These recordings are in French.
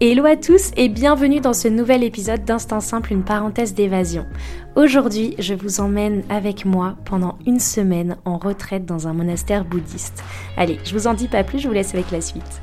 Hello à tous et bienvenue dans ce nouvel épisode d'Instant Simple, une parenthèse d'évasion. Aujourd'hui, je vous emmène avec moi pendant une semaine en retraite dans un monastère bouddhiste. Allez, je vous en dis pas plus, je vous laisse avec la suite.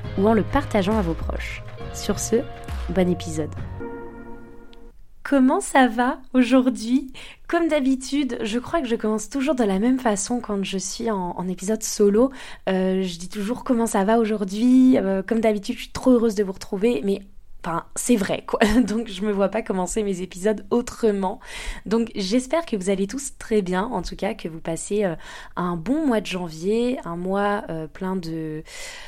ou en le partageant à vos proches. Sur ce, bon épisode. Comment ça va aujourd'hui? Comme d'habitude, je crois que je commence toujours de la même façon quand je suis en, épisode solo. Euh, je dis toujours comment ça va aujourd'hui. Euh, comme d'habitude, je suis trop heureuse de vous retrouver, mais Enfin, c'est vrai, quoi. Donc, je me vois pas commencer mes épisodes autrement. Donc, j'espère que vous allez tous très bien. En tout cas, que vous passez euh, un bon mois de janvier, un mois euh, plein de,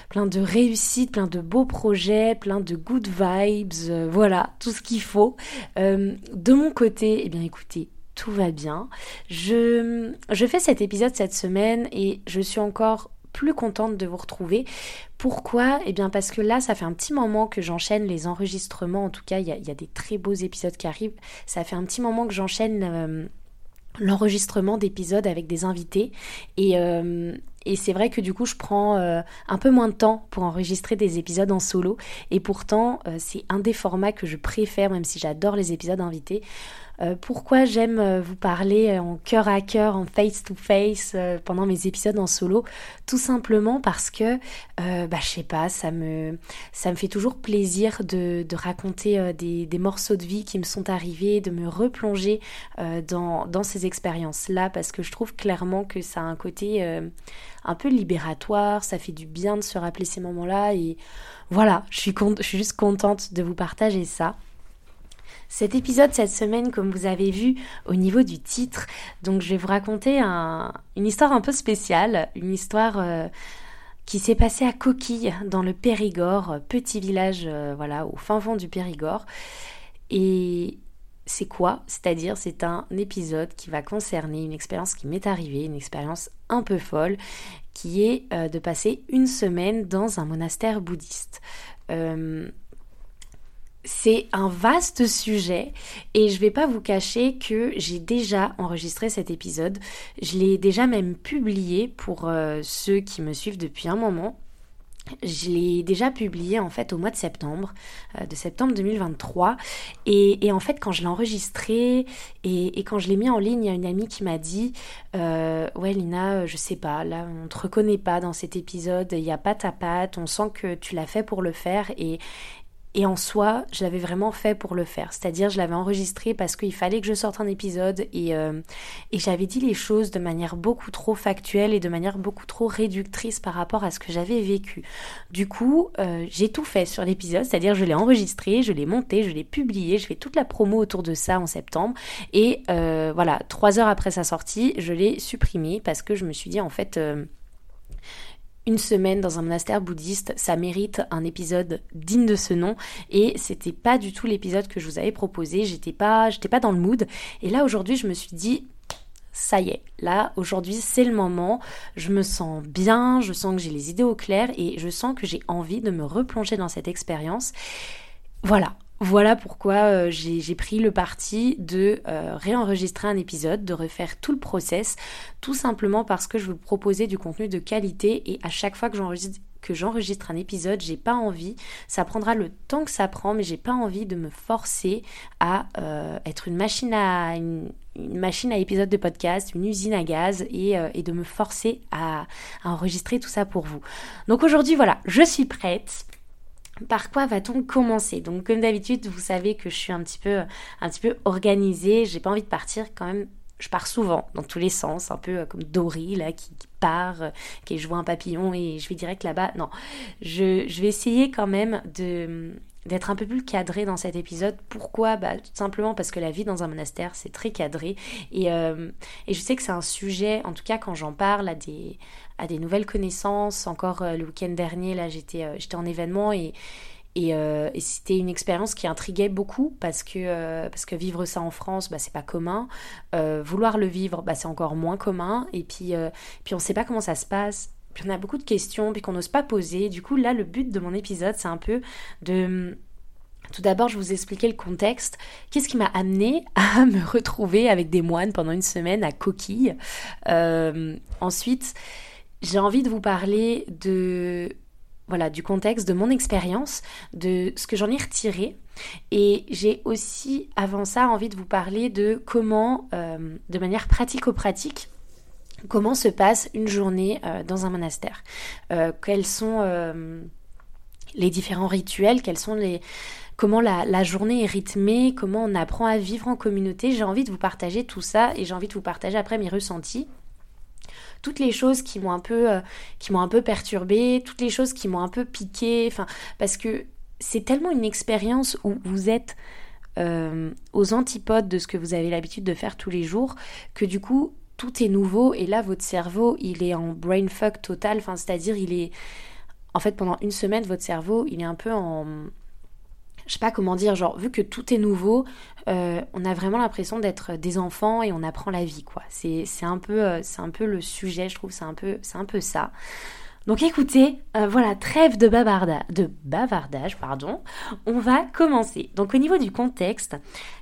plein réussites, plein de beaux projets, plein de good vibes. Euh, voilà, tout ce qu'il faut. de mon côté, eh bien, écoutez, tout va bien. Je fais cet épisode cette semaine et je suis encore plus contente de vous retrouver. Pourquoi? Eh bien parce que là, ça fait un petit moment que j'enchaîne les enregistrements. En tout cas, il y, a, des très beaux épisodes qui arrivent. Ça fait un petit moment que j'enchaîne euh, l'enregistrement d'épisodes avec des invités. Et, euh, et c'est vrai que du coup, je prends euh, un peu moins de temps pour enregistrer des épisodes en solo. Et pourtant, c'est un des formats que je préfère, même si j'adore les épisodes invités. Euh, pourquoi j'aime euh, vous parler en cœur à cœur, en face to face euh, pendant mes épisodes en solo? Tout simplement parce que, bah, je sais pas, ça me, fait toujours plaisir de, raconter des, morceaux de vie qui me sont arrivés, de me replonger dans, ces expériences-là, parce que je trouve clairement que ça a un côté un peu libératoire, ça fait du bien de se rappeler ces moments-là, et voilà, je suis juste contente de vous partager ça. Cet épisode cette semaine, comme vous avez vu au niveau du titre, donc je vais vous raconter une histoire un peu spéciale, une histoire euh, qui s'est passée à Coquille dans le Périgord, petit village euh, voilà au fin fond du Périgord. Et c'est quoi? C'est-à-dire c'est un épisode qui va concerner une expérience qui m'est arrivée, une expérience un peu folle, qui est euh, de passer une semaine dans un monastère bouddhiste. C'est un vaste sujet et je vais pas vous cacher que j'ai déjà enregistré cet épisode. Je l'ai déjà même publié pour euh, ceux qui me suivent depuis un moment. Je l'ai déjà publié en fait au mois de septembre, euh, de septembre 2023. Et, en fait, quand je l'ai enregistré et, quand je l'ai mis en ligne, il y a une amie qui m'a dit euh, Ouais, Lina, je sais pas, là, on te reconnaît pas dans cet épisode, il n'y a pas ta patte, on sent que tu l'as fait pour le faire. Et, et en soi, je l'avais vraiment fait pour le faire. C'est-à-dire, je l'avais enregistré parce qu'il fallait que je sorte un épisode et, euh, et j'avais dit les choses de manière beaucoup trop factuelle et de manière beaucoup trop réductrice par rapport à ce que j'avais vécu. Du coup, euh, j'ai tout fait sur l'épisode, c'est-à-dire je l'ai enregistré, je l'ai monté, je l'ai publié, je fais toute la promo autour de ça en septembre. Et euh, voilà, trois heures après sa sortie, je l'ai supprimé parce que je me suis dit en fait une semaine dans un monastère bouddhiste, ça mérite un épisode digne de ce nom. Et c'était pas du tout l'épisode que je vous avais proposé, j'étais pas j'étais pas dans le mood. Et là aujourd'hui je me suis dit ça y est, là aujourd'hui c'est le moment, je me sens bien, je sens que j'ai les idées au clair et je sens que j'ai envie de me replonger dans cette expérience. Voilà, voilà pourquoi euh, j'ai pris le parti de euh, réenregistrer un épisode, de refaire tout le process, tout simplement parce que je vous proposais du contenu de qualité et à chaque fois que j'enregistre un épisode, j'ai pas envie, ça prendra le temps que ça prend, mais j'ai pas envie de me forcer à euh, être une machine à une, machine à épisodes de podcast, une usine à gaz et, de me forcer à enregistrer tout ça pour vous. Donc aujourd'hui voilà, je suis prête par quoi va-t-on commencer? Donc comme d'habitude, vous savez que je suis un petit peu un petit peu organisée, j'ai pas envie de partir quand même. Je pars souvent dans tous les sens, un peu comme Dory là qui, part, qui je vois un papillon et je vais direct là-bas. Non, je, vais essayer quand même de d'être un peu plus cadré dans cet épisode. Pourquoi? Bah, Tout simplement parce que la vie dans un monastère, c'est très cadré. Et, euh, et, je sais que c'est un sujet, en tout cas quand j'en parle à des, à des nouvelles connaissances. Encore euh, le week-end dernier, là, j'étais euh, en événement et, et, c'était une expérience qui intriguait beaucoup parce que, parce que vivre ça en France, bah, c'est pas commun. vouloir le vivre, bah, c'est encore moins commun. Et puis, puis on sait pas comment ça se passe puis on a beaucoup de questions, puis qu'on n'ose pas poser. Du coup, là, le but de mon épisode, c'est un peu de... Tout d'abord, je vous expliquer le contexte. Qu'est-ce qui m'a amené à me retrouver avec des moines pendant une semaine à Coquille? Euh, Ensuite, j'ai envie de vous parler de voilà du contexte, de mon expérience, de ce que j'en ai retiré. Et j'ai aussi, avant ça, envie de vous parler de comment, euh, de manière pratico-pratique, comment se passe une journée euh, dans un monastère, euh, quels sont euh, les différents rituels, quels sont les comment la, journée est rythmée, comment on apprend à vivre en communauté. J'ai envie de vous partager tout ça et j'ai envie de vous partager après mes ressentis. Toutes les choses qui m'ont un peu perturbée, toutes les choses qui m'ont un peu piqué, parce que c'est tellement une expérience où vous êtes aux antipodes de ce que vous avez l'habitude de faire tous les jours que du coup tout est nouveau et là votre cerveau il est en brain fuck total, c'est-à-dire il est en fait pendant une semaine votre cerveau il est un peu en je sais pas comment dire, genre vu que tout est nouveau, euh, on a vraiment l'impression d'être des enfants et on apprend la vie quoi. C'est un peu euh, c'est un peu le sujet, je trouve, c'est un peu c'est un peu ça. Donc écoutez, euh, voilà, trêve de, bavarda, bavardage, pardon. On va commencer. Donc au niveau du contexte,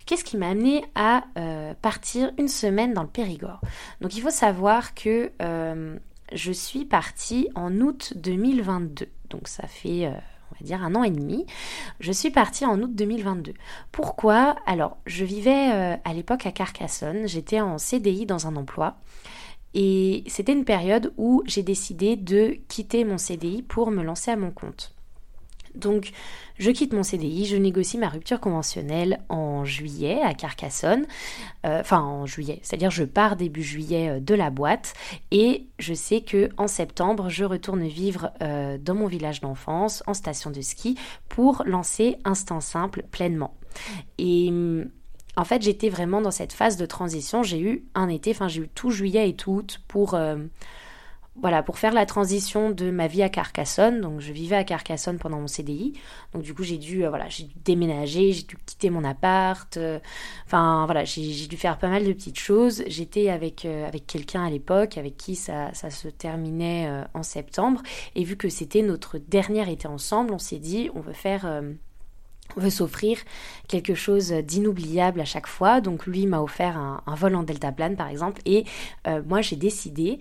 qu'est-ce qui m'a amené à euh, partir une semaine dans le Périgord? Donc il faut savoir que euh, je suis partie en août 2022. Donc ça fait on va dire un an et demi. Je suis partie en août 2022. Pourquoi? Alors, je vivais à l'époque à Carcassonne, j'étais en CDI dans un emploi. Et c'était une période où j'ai décidé de quitter mon CDI pour me lancer à mon compte. Donc, je quitte mon CDI, je négocie ma rupture conventionnelle en juillet à Carcassonne, euh, enfin en juillet, c'est-à-dire je pars début juillet euh, de la boîte et je sais que en septembre je retourne vivre euh, dans mon village d'enfance en station de ski pour lancer Instant Simple pleinement. Et hum, en fait, j'étais vraiment dans cette phase de transition. J'ai eu un été, enfin, j'ai eu tout juillet et tout août pour, euh, voilà, pour faire la transition de ma vie à Carcassonne. Donc, je vivais à Carcassonne pendant mon CDI. Donc, du coup, j'ai dû, euh, voilà, j'ai dû déménager, j'ai dû quitter mon appart. Euh, enfin, voilà, j'ai dû faire pas mal de petites choses. J'étais avec, avec quelqu'un à l'époque, avec qui ça, ça se terminait en septembre. Et vu que c'était notre dernier été ensemble, on s'est dit, on veut faire veut s'offrir quelque chose d'inoubliable à chaque fois. Donc lui m'a offert un, vol en deltaplane par exemple et euh, moi j'ai décidé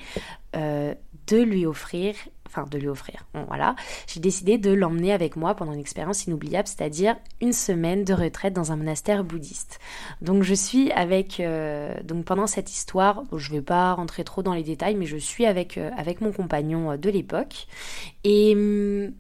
euh, de lui offrir enfin de lui offrir. Bon, voilà, j'ai décidé de l'emmener avec moi pendant une expérience inoubliable, c'est-à-dire une semaine de retraite dans un monastère bouddhiste. Donc je suis avec, euh, donc pendant cette histoire, je vais pas rentrer trop dans les détails, mais je suis avec avec mon compagnon de l'époque et hum,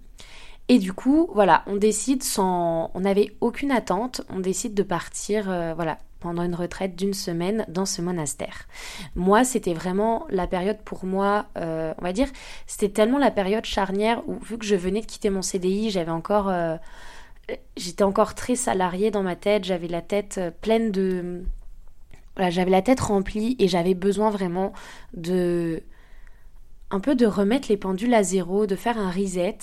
et du coup, voilà, on décide sans. On n'avait aucune attente, on décide de partir, euh, voilà, pendant une retraite d'une semaine dans ce monastère. Moi, c'était vraiment la période pour moi, euh, on va dire, c'était tellement la période charnière où, vu que je venais de quitter mon CDI, j'avais encore. Euh, j'étais encore très salariée dans ma tête, j'avais la tête pleine de. Voilà, j'avais la tête remplie et j'avais besoin vraiment de un peu de remettre les pendules à zéro, de faire un reset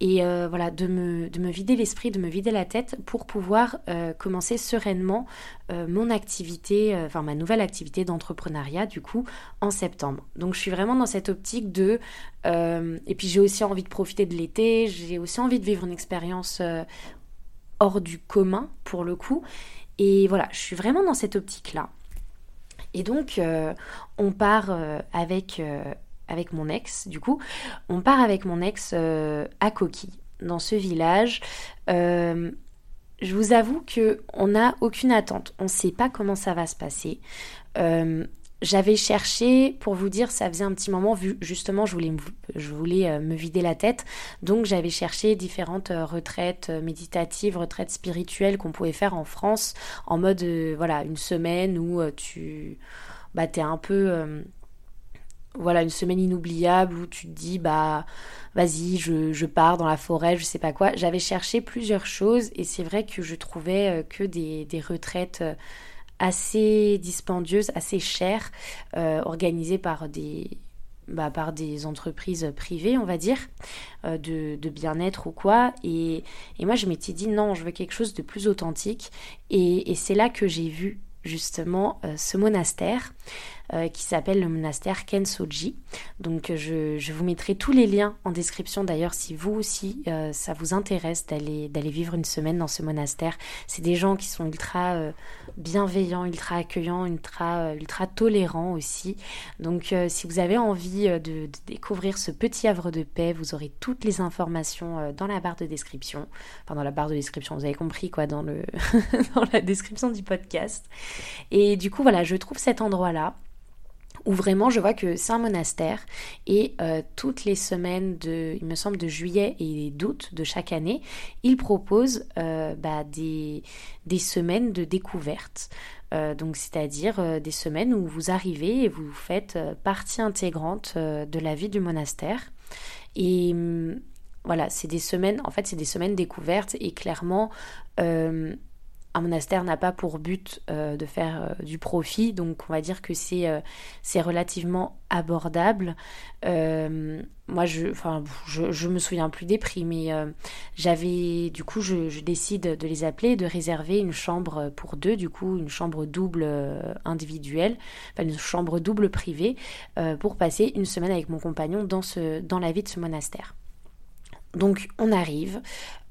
et euh, voilà, de me, de me vider l'esprit, de me vider la tête pour pouvoir euh, commencer sereinement euh, mon activité, enfin ma nouvelle activité d'entrepreneuriat du coup en septembre. Donc je suis vraiment dans cette optique de... et puis j'ai aussi envie de profiter de l'été, j'ai aussi envie de vivre une expérience hors du commun pour le coup. Et voilà, je suis vraiment dans cette optique-là. Et donc, on part avec avec mon ex, du coup, on part avec mon ex euh, à Coquille, dans ce village. Euh, je vous avoue que on n'a aucune attente. On ne sait pas comment ça va se passer. Euh, j'avais cherché, pour vous dire, ça faisait un petit moment, vu justement, je voulais, me vider la tête. Donc, j'avais cherché différentes retraites méditatives, retraites spirituelles qu'on pouvait faire en France, en mode, voilà, une semaine où tu bah t'es un peu voilà une semaine inoubliable où tu te dis bah vas-y je, pars dans la forêt je sais pas quoi j'avais cherché plusieurs choses et c'est vrai que je trouvais que des, des retraites assez dispendieuses assez chères organisées par des bah, par des entreprises privées, on va dire, euh, de, bien-être ou quoi. Et, moi, je m'étais dit, non, je veux quelque chose de plus authentique. Et, c'est là que j'ai vu justement euh, ce monastère. Euh, qui s'appelle le monastère Kensoji. Donc je, je, vous mettrai tous les liens en description d'ailleurs si vous aussi euh, ça vous intéresse d'aller vivre une semaine dans ce monastère. C'est des gens qui sont ultra euh, bienveillants, ultra accueillants, ultra ultra tolérants aussi. Donc si vous avez envie de, de, découvrir ce petit havre de paix, vous aurez toutes les informations dans la barre de description. Enfin dans la barre de description, vous avez compris quoi dans le dans la description du podcast. Et du coup voilà, je trouve cet endroit où vraiment je vois que c'est un monastère et euh, toutes les semaines de, il me semble, de juillet et d'août de chaque année, il propose euh, bah, des, des semaines de découverte. Euh, donc c'est-à-dire des semaines où vous arrivez et vous faites partie intégrante de la vie du monastère. Et hum, voilà, c'est des semaines, en fait c'est des semaines découvertes et clairement un monastère n'a pas pour but euh, de faire euh, du profit, donc on va dire que c'est euh, relativement abordable. moi, je, enfin, me souviens plus des prix, mais j'avais, du coup, je, décide de les appeler, de réserver une chambre pour deux, du coup, une chambre double individuelle, enfin une chambre double privée, pour passer une semaine avec mon compagnon dans la vie de ce monastère. Donc on arrive,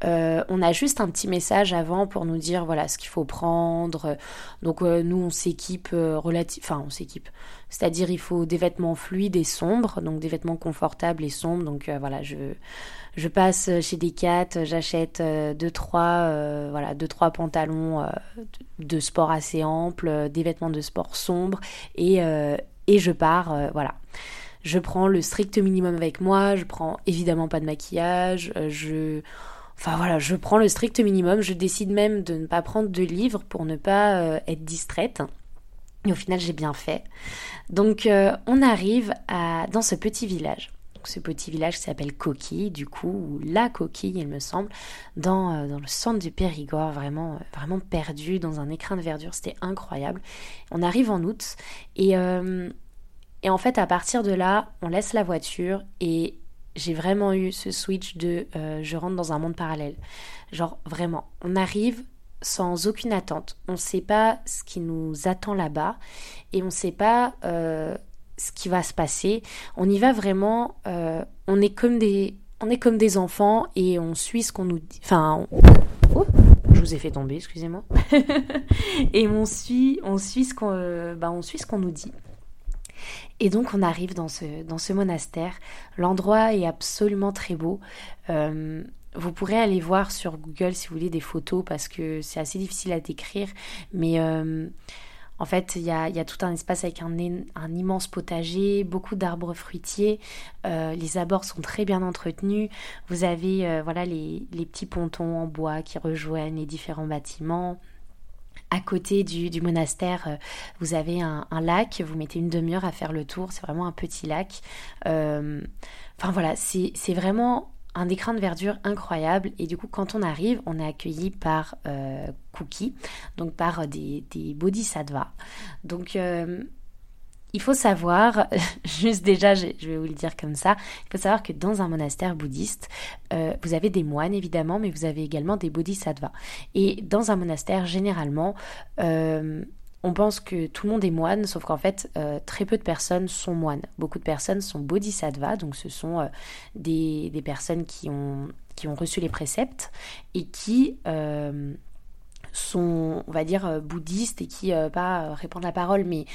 euh, on a juste un petit message avant pour nous dire voilà ce qu'il faut prendre. Donc euh, nous on s'équipe euh, enfin on s'équipe, c'est-à-dire il faut des vêtements fluides et sombres, donc des vêtements confortables et sombres. Donc voilà je je passe chez Decat, j'achète deux trois voilà deux trois pantalons de sport assez amples, des vêtements de sport sombres et et je pars voilà. Je prends le strict minimum avec moi, je prends évidemment pas de maquillage, euh, je... Enfin voilà, je prends le strict minimum, je décide même de ne pas prendre de livres pour ne pas euh, être distraite. Et au final, j'ai bien fait. Donc euh, on arrive dans ce petit village. ce petit village s'appelle Coquille, du coup, ou La Coquille, il me semble, dans, dans le centre du Périgord, vraiment, vraiment perdu dans un écrin de verdure. C'était incroyable. On arrive en août et et en fait, à partir de là, on laisse la voiture et j'ai vraiment eu ce switch de euh, je rentre dans un monde parallèle. Genre vraiment, on arrive sans aucune attente. On ne sait pas ce qui nous attend là-bas et on ne sait pas euh, ce qui va se passer. On y va vraiment, euh, on est comme des, on est comme des enfants et on suit ce qu'on nous dit. Enfin, je vous ai fait tomber, excusez-moi. et on suit, on suit ce qu'on, bah, qu'on nous dit. Et donc on arrive dans ce, dans ce monastère. L'endroit est absolument très beau. Euh, vous pourrez aller voir sur Google si vous voulez des photos parce que c'est assez difficile à décrire. Mais euh, en fait, il y a, tout un espace avec un, immense potager, beaucoup d'arbres fruitiers. Euh, les abords sont très bien entretenus. Vous avez voilà les petits pontons en bois qui rejoignent les différents bâtiments à côté du, monastère, euh, vous avez un, lac, vous mettez une demi-heure à faire le tour, c'est vraiment un petit lac. Euh, enfin voilà, c'est vraiment un écrin de verdure incroyable et du coup quand on arrive on est accueilli par euh, Cookie donc par des, des bodhisattvas donc il faut savoir, juste déjà, je vais vous le dire comme ça, il faut savoir que dans un monastère bouddhiste, euh, vous avez des moines évidemment, mais vous avez également des bodhisattvas. Et dans un monastère, généralement, euh, on pense que tout le monde est moine, sauf qu'en fait, euh, très peu de personnes sont moines. Beaucoup de personnes sont bodhisattvas, donc ce sont des, personnes qui ont, reçu les préceptes et qui sont, on va dire, bouddhistes et qui, pas répandent la parole, mais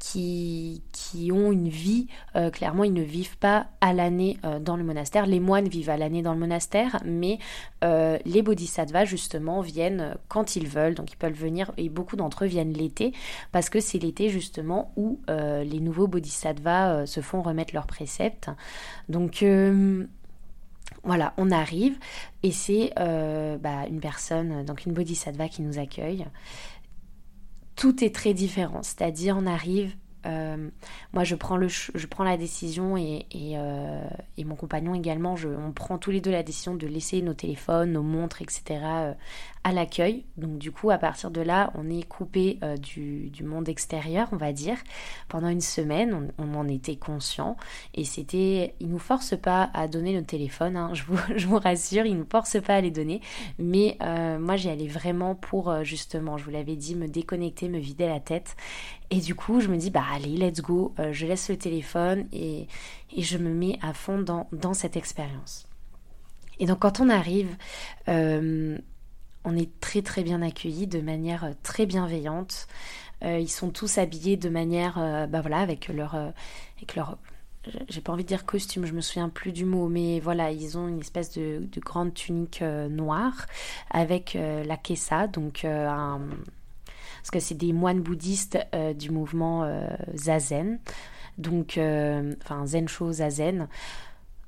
qui, qui ont une vie, euh, clairement ils ne vivent pas à l'année euh, dans le monastère. Les moines vivent à l'année dans le monastère, mais euh, les bodhisattvas justement viennent quand ils veulent, donc ils peuvent venir, et beaucoup d'entre eux viennent l'été, parce que c'est l'été justement où les nouveaux bodhisattvas se font remettre leurs préceptes. Donc voilà, on arrive et c'est bah, une personne, donc une bodhisattva qui nous accueille tout est très différent. C'est-à-dire, on arrive, moi, je prends, le, je prends la décision et, et mon compagnon également, on prend tous les deux la décision de laisser nos téléphones, nos montres, etc. à l'accueil. Donc du coup, à partir de là, on est coupé du, du, monde extérieur, on va dire. Pendant une semaine, on, en était conscient et c'était, il nous force pas à donner nos téléphones, hein, je, vous, rassure, il nous force pas à les donner. Mais moi, j'y allais vraiment pour justement, je vous l'avais dit, me déconnecter, me vider la tête. Et du coup, je me dis, bah allez, let's go, euh, je laisse le téléphone et, je me mets à fond dans, dans cette expérience. Et donc quand on arrive, euh, on est très très bien accueillis de manière très bienveillante. Euh, ils sont tous habillés de manière, bah voilà, avec leur, avec leur j'ai pas envie de dire costume, je me souviens plus du mot, mais voilà, ils ont une espèce de, de grande tunique noire avec la kessa, donc parce que c'est des moines bouddhistes euh, du mouvement euh, Zazen, donc, euh, enfin Zensho Zazen.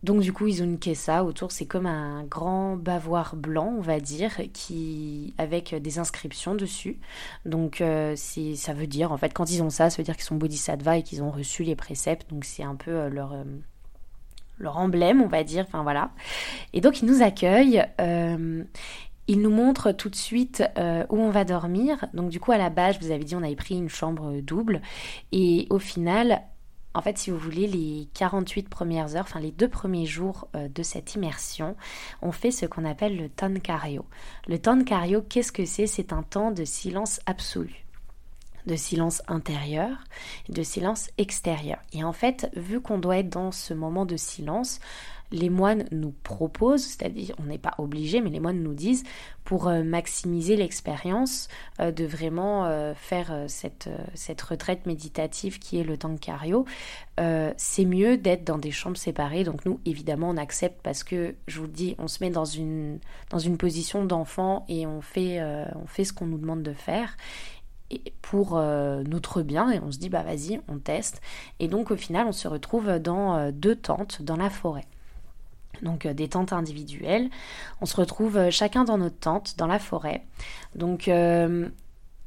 Donc du coup, ils ont une kessa autour, c'est comme un grand bavoir blanc, on va dire, qui avec des inscriptions dessus. Donc c'est ça veut dire en fait quand ils ont ça, ça veut dire qu'ils sont bodhisattvas et qu'ils ont reçu les préceptes. Donc c'est un peu leur leur emblème, on va dire. Enfin voilà. Et donc ils nous accueillent. Il nous montre tout de suite euh, où on va dormir. Donc du coup à la base, je vous avais dit, on avait pris une chambre double. Et au final, en fait, si vous voulez, les 48 premières heures, enfin les deux premiers jours euh, de cette immersion, on fait ce qu'on appelle le tankario. Le tankario, qu'est-ce que c'est? C'est un temps de silence absolu de silence intérieur et de silence extérieur. Et en fait, vu qu'on doit être dans ce moment de silence, les moines nous proposent, c'est-à-dire on n'est pas obligé, mais les moines nous disent, pour euh, maximiser l'expérience, euh, de vraiment euh, faire cette, cette retraite méditative qui est le Tankario, c'est mieux d'être dans des chambres séparées. Donc nous, évidemment, on accepte parce que, je vous le dis, on se met dans une, dans une position d'enfant et on fait, on fait ce qu'on nous demande de faire pour notre bien et on se dit bah vas-y on teste et donc au final on se retrouve dans deux tentes dans la forêt donc euh, des tentes individuelles. On se retrouve euh, chacun dans notre tente, dans la forêt. Donc euh,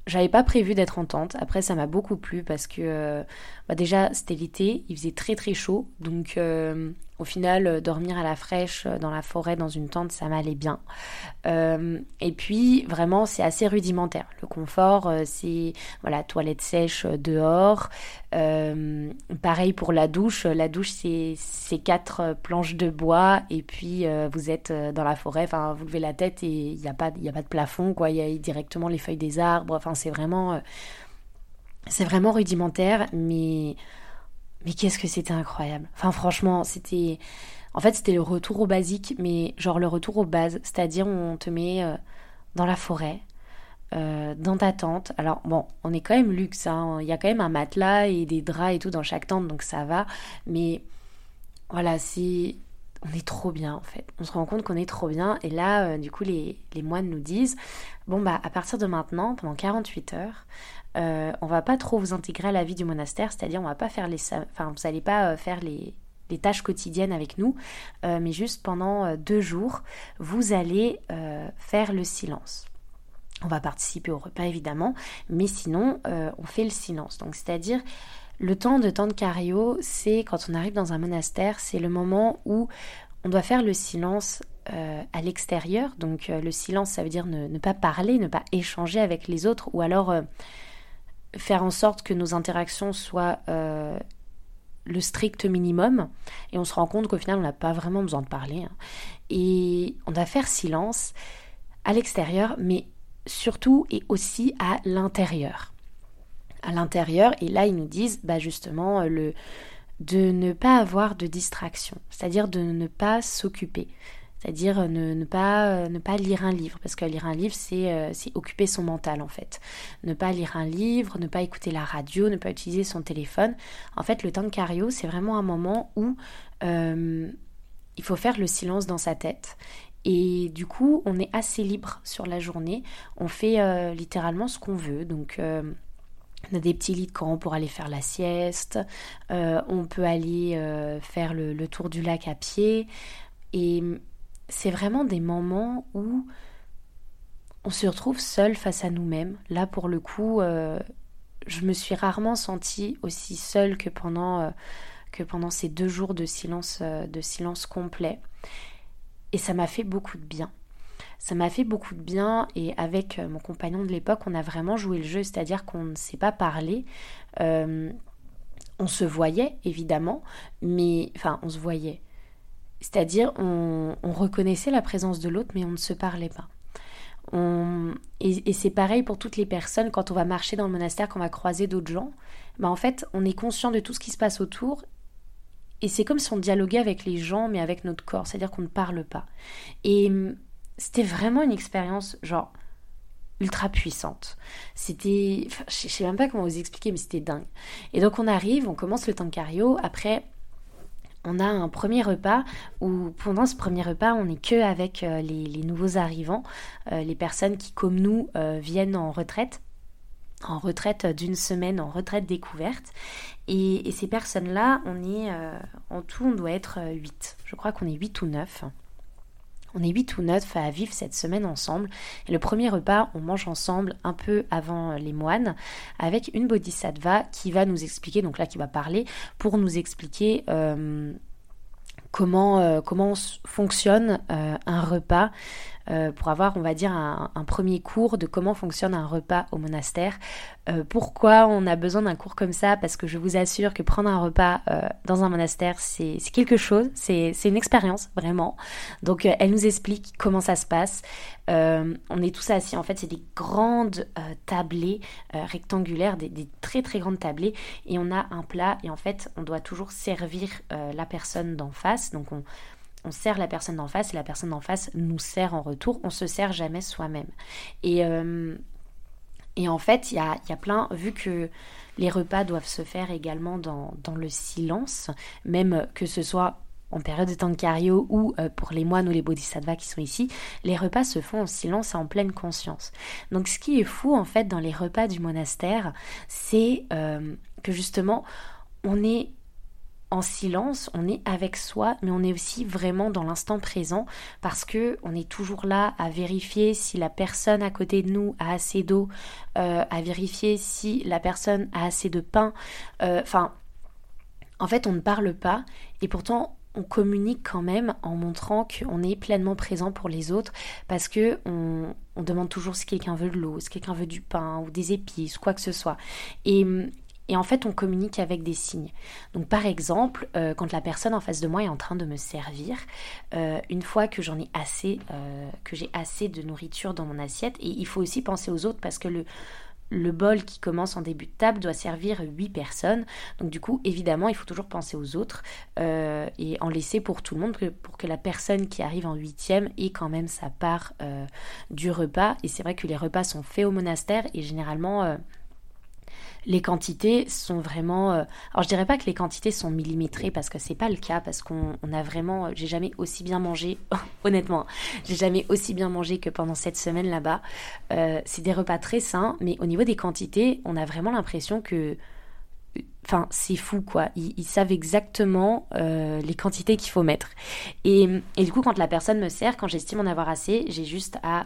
j'avais pas prévu d'être en tente. Après, ça m'a beaucoup plu parce que bah, déjà c'était l'été, il faisait très très chaud. Donc au final, euh, dormir à la fraîche euh, dans la forêt, dans une tente, ça m'allait bien. Euh, et puis, vraiment, c'est assez rudimentaire. Le confort, c'est voilà, toilette sèche dehors. pareil pour la douche. La douche, c'est quatre planches de bois. Et puis, vous êtes dans la forêt. Enfin, vous levez la tête et il n'y a, pas, a pas de plafond. quoi. Il y a directement les feuilles des arbres. Enfin, c'est vraiment, c'est vraiment rudimentaire. Mais mais qu'est-ce que c'était incroyable. Enfin franchement, c'était... En fait, c'était le retour au basique, mais genre le retour aux bases. C'est-à-dire, on te met euh, dans la forêt, euh, dans ta tente. Alors bon, on est quand même luxe, hein. il y a quand même un matelas et des draps et tout dans chaque tente, donc ça va. Mais voilà, c'est... On est trop bien en fait. On se rend compte qu'on est trop bien. Et là, euh, du coup, les, les moines nous disent, bon bah à partir de maintenant, pendant 48 heures, euh, on va pas trop vous intégrer à la vie du monastère, c'est-à-dire on va pas faire les, enfin vous n'allez pas euh, faire les, tâches quotidiennes avec nous, euh, mais juste pendant deux jours, vous allez faire le silence. On va participer au repas évidemment, mais sinon on fait le silence. Donc c'est-à-dire le temps de temps de cario, c'est quand on arrive dans un monastère, c'est le moment où on doit faire le silence à l'extérieur. Donc le silence, ça veut dire ne, pas parler, ne pas échanger avec les autres, ou alors faire en sorte que nos interactions soient euh, le strict minimum. Et on se rend compte qu'au final, on n'a pas vraiment besoin de parler. Hein. Et on doit faire silence à l'extérieur, mais surtout et aussi à l'intérieur. À l'intérieur, et là, ils nous disent bah, justement le, de ne pas avoir de distraction, c'est-à-dire de ne pas s'occuper. C'est-à-dire euh, ne, pas, euh, ne pas lire un livre, parce que lire un livre, euh, c'est occuper son mental en fait. Ne pas lire un livre, ne pas écouter la radio, ne pas utiliser son téléphone. En fait, le temps de cario, c'est vraiment un moment où il faut faire le silence dans sa tête. Et du coup, on est assez libre sur la journée. On fait littéralement ce qu'on veut. Donc, on a des petits lits de camp pour aller faire la sieste. on peut aller faire le, le, tour du lac à pied. Et c'est vraiment des moments où on se retrouve seul face à nous-mêmes. Là, pour le coup, euh, je me suis rarement sentie aussi seule que pendant, euh, que pendant ces deux jours de silence, euh, de silence complet. Et ça m'a fait beaucoup de bien. Ça m'a fait beaucoup de bien et avec mon compagnon de l'époque, on a vraiment joué le jeu, c'est-à-dire qu'on ne s'est pas parlé. on se voyait évidemment, mais enfin on se voyait. C'est-à-dire on, on reconnaissait la présence de l'autre, mais on ne se parlait pas. Et, c'est pareil pour toutes les personnes, quand on va marcher dans le monastère, qu'on va croiser d'autres gens, bah en fait, on est conscient de tout ce qui se passe autour, et c'est comme si on dialoguait avec les gens, mais avec notre corps, c'est-à-dire qu'on ne parle pas. Et c'était vraiment une expérience, genre, ultra puissante. C'était, je sais même pas comment vous expliquer, mais c'était dingue. Et donc on arrive, on commence le tankario, après on a un premier repas où pendant ce premier repas, on n'est que avec euh, les, nouveaux arrivants, euh, les personnes qui, comme nous, euh, viennent en retraite en retraite d'une semaine, en retraite découverte. Et, ces personnes-là, on est en tout, on doit être 8. Je crois qu'on est 8 ou 9. On est 8 ou 9 à vivre cette semaine ensemble. Et le premier repas, on mange ensemble un peu avant les moines avec une bodhisattva qui va nous expliquer, donc là qui va parler, pour nous expliquer euh, comment, euh, fonctionne euh, un repas euh, pour avoir, on va dire, un, premier cours de comment fonctionne un repas au monastère. Euh, pourquoi on a besoin d'un cours comme ça? Parce que je vous assure que prendre un repas euh, dans un monastère, c'est quelque chose, c'est une expérience, vraiment. Donc elle nous explique comment ça se passe. on est tous assis, en fait, c'est des grandes tablées rectangulaires, des, des, très très grandes tablées, et on a un plat, et en fait, on doit toujours servir la personne d'en face. Donc on, on sert la personne d'en face et la personne d'en face nous sert en retour. On se sert jamais soi-même. Et, euh, et en fait, il y a, y a, plein, vu que les repas doivent se faire également dans, le silence, même que ce soit en période de Tankario ou euh, pour les moines ou les bodhisattvas qui sont ici, les repas se font en silence et en pleine conscience. Donc ce qui est fou en fait dans les repas du monastère, c'est euh, que justement on est en silence, on est avec soi, mais on est aussi vraiment dans l'instant présent parce que on est toujours là à vérifier si la personne à côté de nous a assez d'eau, euh, à vérifier si la personne a assez de pain. Euh, enfin, en fait, on ne parle pas et pourtant on communique quand même en montrant qu'on est pleinement présent pour les autres parce que on, demande toujours si quelqu'un veut de l'eau, si quelqu'un veut du pain ou des épices, quoi que ce soit. Et et en fait, on communique avec des signes. Donc, par exemple, euh, quand la personne en face de moi est en train de me servir, euh, une fois que j'en ai assez, euh, que j'ai assez de nourriture dans mon assiette, et il faut aussi penser aux autres parce que le, bol qui commence en début de table doit servir 8 personnes. Donc du coup, évidemment, il faut toujours penser aux autres et en laisser pour tout le monde pour que la personne qui arrive en huitième ait quand même sa part du repas. Et c'est vrai que les repas sont faits au monastère et généralement les quantités sont vraiment. Euh, alors je dirais pas que les quantités sont millimétrées parce que c'est pas le cas parce qu'on a vraiment. J'ai jamais aussi bien mangé, honnêtement, j'ai jamais aussi bien mangé que pendant cette semaine là-bas. Euh, c'est des repas très sains, mais au niveau des quantités, on a vraiment l'impression que. Enfin, c'est fou quoi. Ils, savent exactement euh, les quantités qu'il faut mettre. Et, du coup, quand la personne me sert, quand j'estime en avoir assez, j'ai juste à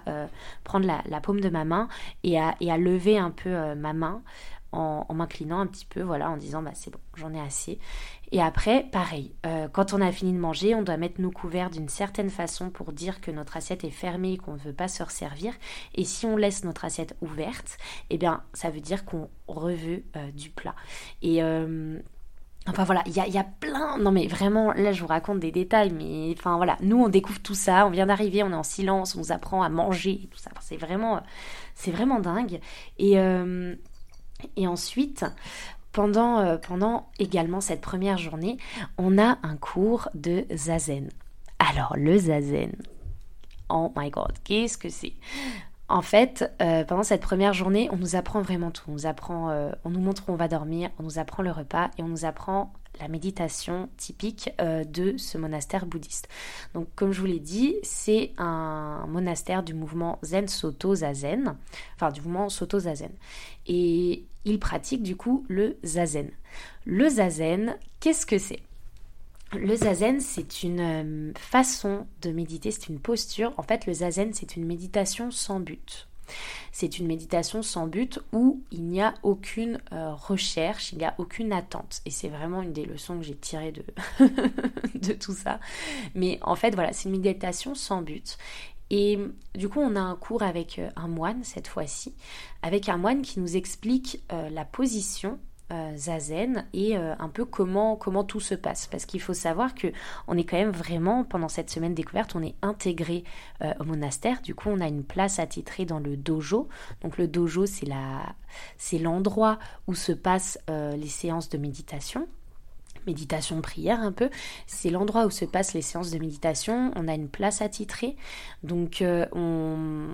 prendre la, paume de ma main et à, et à lever un peu ma main en, m'inclinant un petit peu, voilà, en disant bah c'est bon, j'en ai assez. Et après, pareil, euh, quand on a fini de manger, on doit mettre nos couverts d'une certaine façon pour dire que notre assiette est fermée et qu'on ne veut pas se resservir. Et si on laisse notre assiette ouverte, eh bien, ça veut dire qu'on reveut euh, du plat. Et euh, Enfin voilà, il y a, y a, plein. Non mais vraiment, là je vous raconte des détails, mais enfin voilà, nous on découvre tout ça, on vient d'arriver, on est en silence, on nous apprend à manger, tout ça. c'est vraiment, c'est vraiment dingue. Et, et ensuite, pendant, euh, pendant également cette première journée, on a un cours de zazen. Alors, le zazen, oh my god, qu'est-ce que c'est? En fait, euh, pendant cette première journée, on nous apprend vraiment tout. On nous apprend, euh, on nous montre où on va dormir, on nous apprend le repas et on nous apprend la méditation typique euh, de ce monastère bouddhiste. Donc comme je vous l'ai dit, c'est un monastère du mouvement Zen Soto Zazen, enfin du mouvement Soto Zazen. Et il pratique du coup le zazen. Le zazen, qu'est-ce que c'est? Le zazen, c'est une euh, façon de méditer, c'est une posture. En fait, le zazen, c'est une méditation sans but. C'est une méditation sans but où il n'y a aucune euh, recherche, il n'y a aucune attente. Et c'est vraiment une des leçons que j'ai tirées de, tout ça. Mais en fait, voilà, c'est une méditation sans but. Et du coup, on a un cours avec euh, un moine cette fois-ci, avec un moine qui nous explique euh, la position euh, zazen et un peu comment comment tout se passe parce qu'il faut savoir que on est quand même vraiment pendant cette semaine découverte on est intégré au monastère du coup on a une place attitrée dans le dojo donc le dojo c'est la c'est l'endroit où se passent les séances de méditation méditation prière un peu. C'est l'endroit où se passent les séances de méditation. On a une place attitrée. Donc euh, on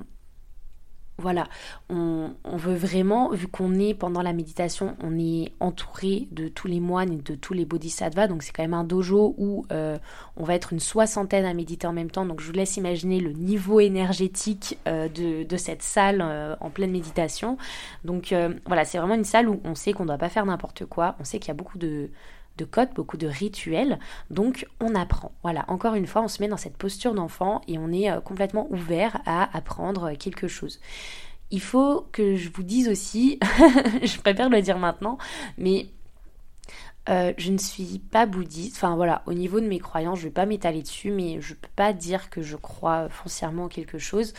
voilà, on, veut vraiment, vu qu'on est pendant la méditation, on est entouré de tous les moines et de tous les bodhisattvas, donc c'est quand même un dojo où euh, on va être une soixantaine à méditer en même temps, donc je vous laisse imaginer le niveau énergétique euh, de, cette salle en pleine méditation. Donc voilà, c'est vraiment une salle où on sait qu'on ne doit pas faire n'importe quoi, on sait qu'il y a beaucoup de, de codes, beaucoup de rituels. Donc on apprend. Voilà, encore une fois, on se met dans cette posture d'enfant et on est euh, complètement ouvert à apprendre quelque chose. Il faut que je vous dise aussi, je préfère le dire maintenant, mais euh, je ne suis pas bouddhiste. Enfin voilà, au niveau de mes croyances, je ne vais pas m'étaler dessus, mais je ne peux pas dire que je crois foncièrement en quelque chose.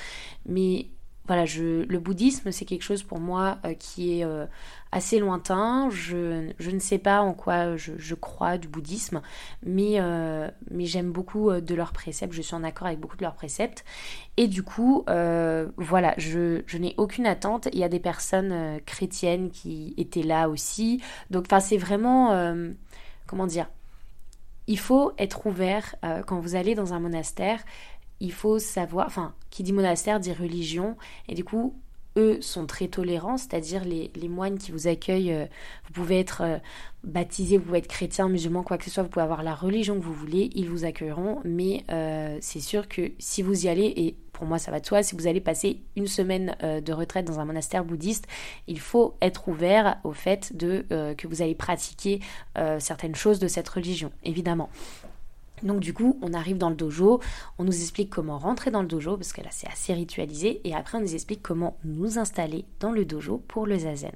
Mais voilà, je, le bouddhisme, c'est quelque chose pour moi euh, qui est euh, assez lointain. Je, ne sais pas en quoi je, crois du bouddhisme, mais, euh, mais j'aime beaucoup de leurs préceptes. Je suis en accord avec beaucoup de leurs préceptes. Et du coup, voilà, je, je n'ai aucune attente. Il y a des personnes chrétiennes qui étaient là aussi. Donc, enfin, c'est vraiment, comment dire, il faut être ouvert quand vous allez dans un monastère il faut savoir, enfin, qui dit monastère dit religion, et du coup, eux sont très tolérants, c'est-à-dire les, moines qui vous accueillent, euh, vous pouvez être euh, baptisé, vous pouvez être chrétien, musulman, quoi que ce soit, vous pouvez avoir la religion que vous voulez, ils vous accueilleront, mais euh, c'est sûr que si vous y allez, et pour moi ça va de soi, si vous allez passer une semaine de retraite dans un monastère bouddhiste, il faut être ouvert au fait de que vous allez pratiquer certaines choses de cette religion, évidemment. Donc du coup, on arrive dans le dojo, on nous explique comment rentrer dans le dojo, parce que là c'est assez ritualisé, et après on nous explique comment nous installer dans le dojo pour le zazen.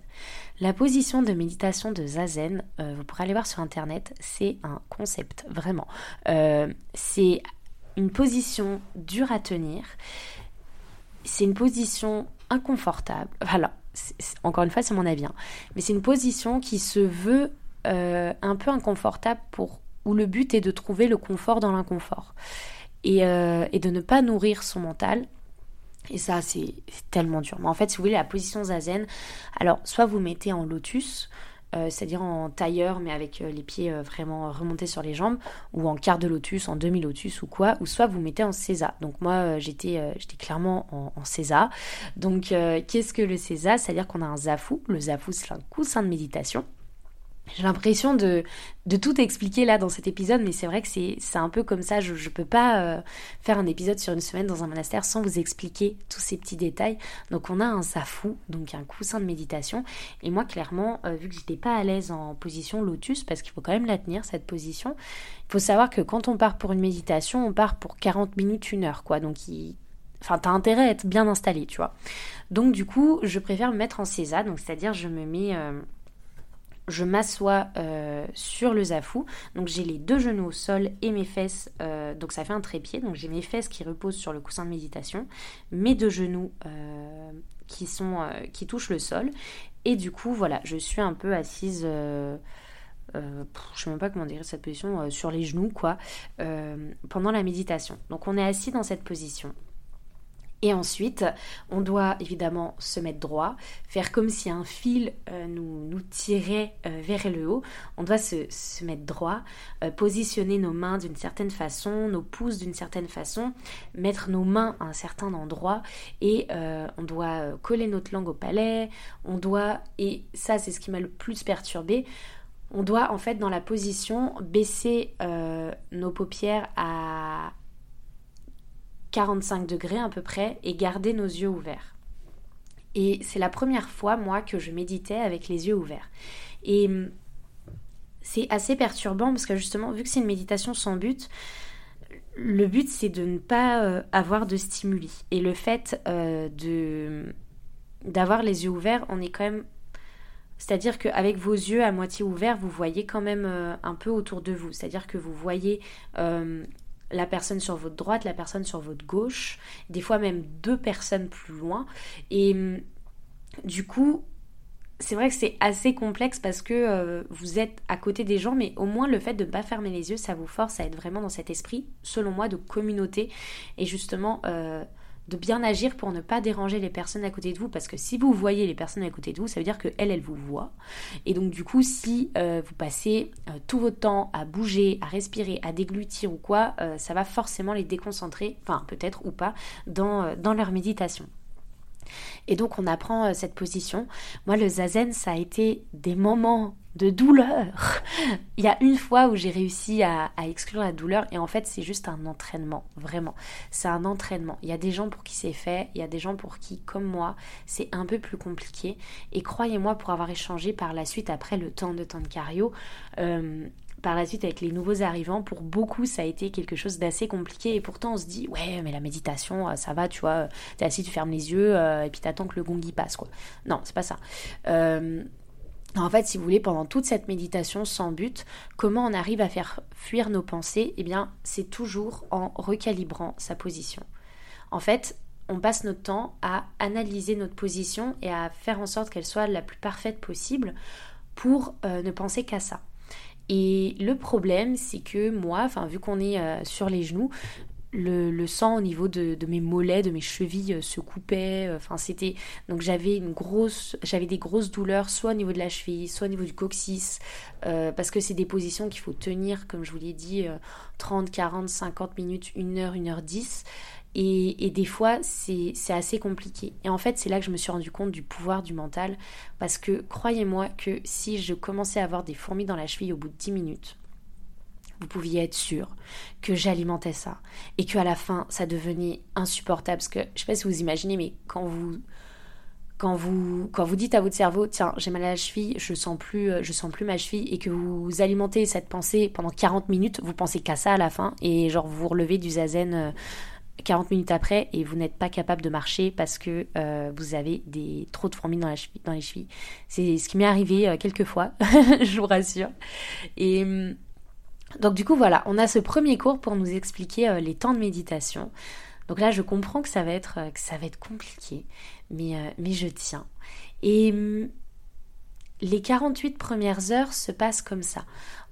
La position de méditation de zazen, euh, vous pourrez aller voir sur internet, c'est un concept, vraiment. Euh, c'est une position dure à tenir, c'est une position inconfortable, voilà, encore une fois c'est mon avis, hein. mais c'est une position qui se veut euh, un peu inconfortable pour où le but est de trouver le confort dans l'inconfort et, euh, et, de ne pas nourrir son mental. Et ça, c'est tellement dur. Mais en fait, si vous voulez, la position zazen, alors soit vous mettez en lotus, euh, c'est-à-dire en tailleur, mais avec euh, les pieds vraiment remontés sur les jambes, ou en quart de lotus, en demi-lotus ou quoi, ou soit vous mettez en César. Donc moi, j'étais j'étais clairement en, en César. Donc qu'est-ce que le César? C'est-à-dire qu'on a un zafou. Le zafou, c'est un coussin de méditation. J'ai l'impression de, de, tout expliquer là dans cet épisode, mais c'est vrai que c'est un peu comme ça. Je ne peux pas euh, faire un épisode sur une semaine dans un monastère sans vous expliquer tous ces petits détails. Donc on a un safou, donc un coussin de méditation. Et moi, clairement, euh, vu que j'étais pas à l'aise en position lotus, parce qu'il faut quand même la tenir, cette position, il faut savoir que quand on part pour une méditation, on part pour 40 minutes, une heure, quoi. Donc il, Enfin, t'as intérêt à être bien installé, tu vois. Donc, du coup, je préfère me mettre en césar, donc c'est-à-dire je me mets euh, je m'assois euh, sur le zafou. Donc j'ai les deux genoux au sol et mes fesses, euh, donc ça fait un trépied. Donc j'ai mes fesses qui reposent sur le coussin de méditation, mes deux genoux euh, qui, touchent le sol. Et du coup, voilà, je suis un peu assise. je sais même pas comment dire cette position, sur les genoux, quoi, pendant la méditation. Donc on est assis dans cette position. Et ensuite, on doit évidemment se mettre droit, faire comme si un fil euh, nous, tirait euh, vers le haut. On doit se, se mettre droit, euh, positionner nos mains d'une certaine façon, nos pouces d'une certaine façon, mettre nos mains à un certain endroit et on doit coller notre langue au palais. On doit, et ça c'est ce qui m'a le plus perturbé, on doit en fait dans la position baisser nos paupières à 45 degrés à peu près et garder nos yeux ouverts. Et c'est la première fois, moi, que je méditais avec les yeux ouverts. Et hum, c'est assez perturbant parce que justement, vu que c'est une méditation sans but, le but c'est de ne pas euh, avoir de stimuli. Et le fait euh, de d'avoir les yeux ouverts, on est quand même c'est-à-dire qu'avec vos yeux à moitié ouverts, vous voyez quand même euh, un peu autour de vous. C'est-à-dire que vous voyez euh, la personne sur votre droite, la personne sur votre gauche, des fois même deux personnes plus loin. Et hum, du coup, c'est vrai que c'est assez complexe parce que euh, vous êtes à côté des gens, mais au moins le fait de ne pas fermer les yeux, ça vous force à être vraiment dans cet esprit, selon moi, de communauté et justement de bien agir pour ne pas déranger les personnes à côté de vous parce que si vous voyez les personnes à côté de vous ça veut dire que elles elles vous voient. Et donc du coup si euh, vous passez euh, tout votre temps à bouger à respirer à déglutir ou quoi euh, ça va forcément les déconcentrer enfin peut-être ou pas dans, dans leur méditation. Et donc on apprend cette position. Moi le zazen ça a été des moments de douleur. Il y a une fois où j'ai réussi à, exclure la douleur et en fait c'est juste un entraînement, vraiment. C'est un entraînement. Il y a des gens pour qui c'est fait, il y a des gens pour qui, comme moi, c'est un peu plus compliqué. Et croyez-moi, pour avoir échangé par la suite, après le temps de temps de cario, euh, par la suite avec les nouveaux arrivants, pour beaucoup ça a été quelque chose d'assez compliqué et pourtant on se dit ouais mais la méditation euh, ça va tu vois, t'es assis tu fermes les yeux euh, et puis t'attends que le gong y passe quoi. Non c'est pas ça. En fait, si vous voulez, pendant toute cette méditation sans but, comment on arrive à faire fuir nos pensées? Eh bien, c'est toujours en recalibrant sa position. En fait, on passe notre temps à analyser notre position et à faire en sorte qu'elle soit la plus parfaite possible pour euh, ne penser qu'à ça. Et le problème, c'est que moi, enfin, vu qu'on est euh, sur les genoux, le, sang au niveau de, mes mollets, de mes chevilles euh, se coupait. Euh, enfin, c'était donc j'avais une grosse, j'avais des grosses douleurs, soit au niveau de la cheville, soit au niveau du coccyx, euh, parce que c'est des positions qu'il faut tenir, comme je vous l'ai dit, 30, 40, 50 minutes, 1 heure, 1 heure 10. Et, et des fois, c'est assez compliqué. Et en fait, c'est là que je me suis rendu compte du pouvoir du mental, parce que croyez-moi que si je commençais à avoir des fourmis dans la cheville au bout de 10 minutes, vous pouviez être sûr que j'alimentais ça et que à la fin ça devenait insupportable parce que je sais pas si vous imaginez mais quand vous quand vous quand vous dites à votre cerveau tiens j'ai mal à la cheville je sens plus euh, je sens plus ma cheville et que vous alimentez cette pensée pendant 40 minutes vous pensez qu'à ça à la fin et genre vous vous relevez du zazen 40 euh, minutes après et vous n'êtes pas capable de marcher parce que euh, vous avez des trop de fourmis dans, la cheville, dans les chevilles. C'est ce qui m'est arrivé quelques fois, je vous rassure. Et hum, donc du coup voilà, on a ce premier cours pour nous expliquer euh, les temps de méditation. Donc là je comprends que ça va être, euh, compliqué, mais, euh, mais je tiens. Et hum, les 48 premières heures se passent comme ça.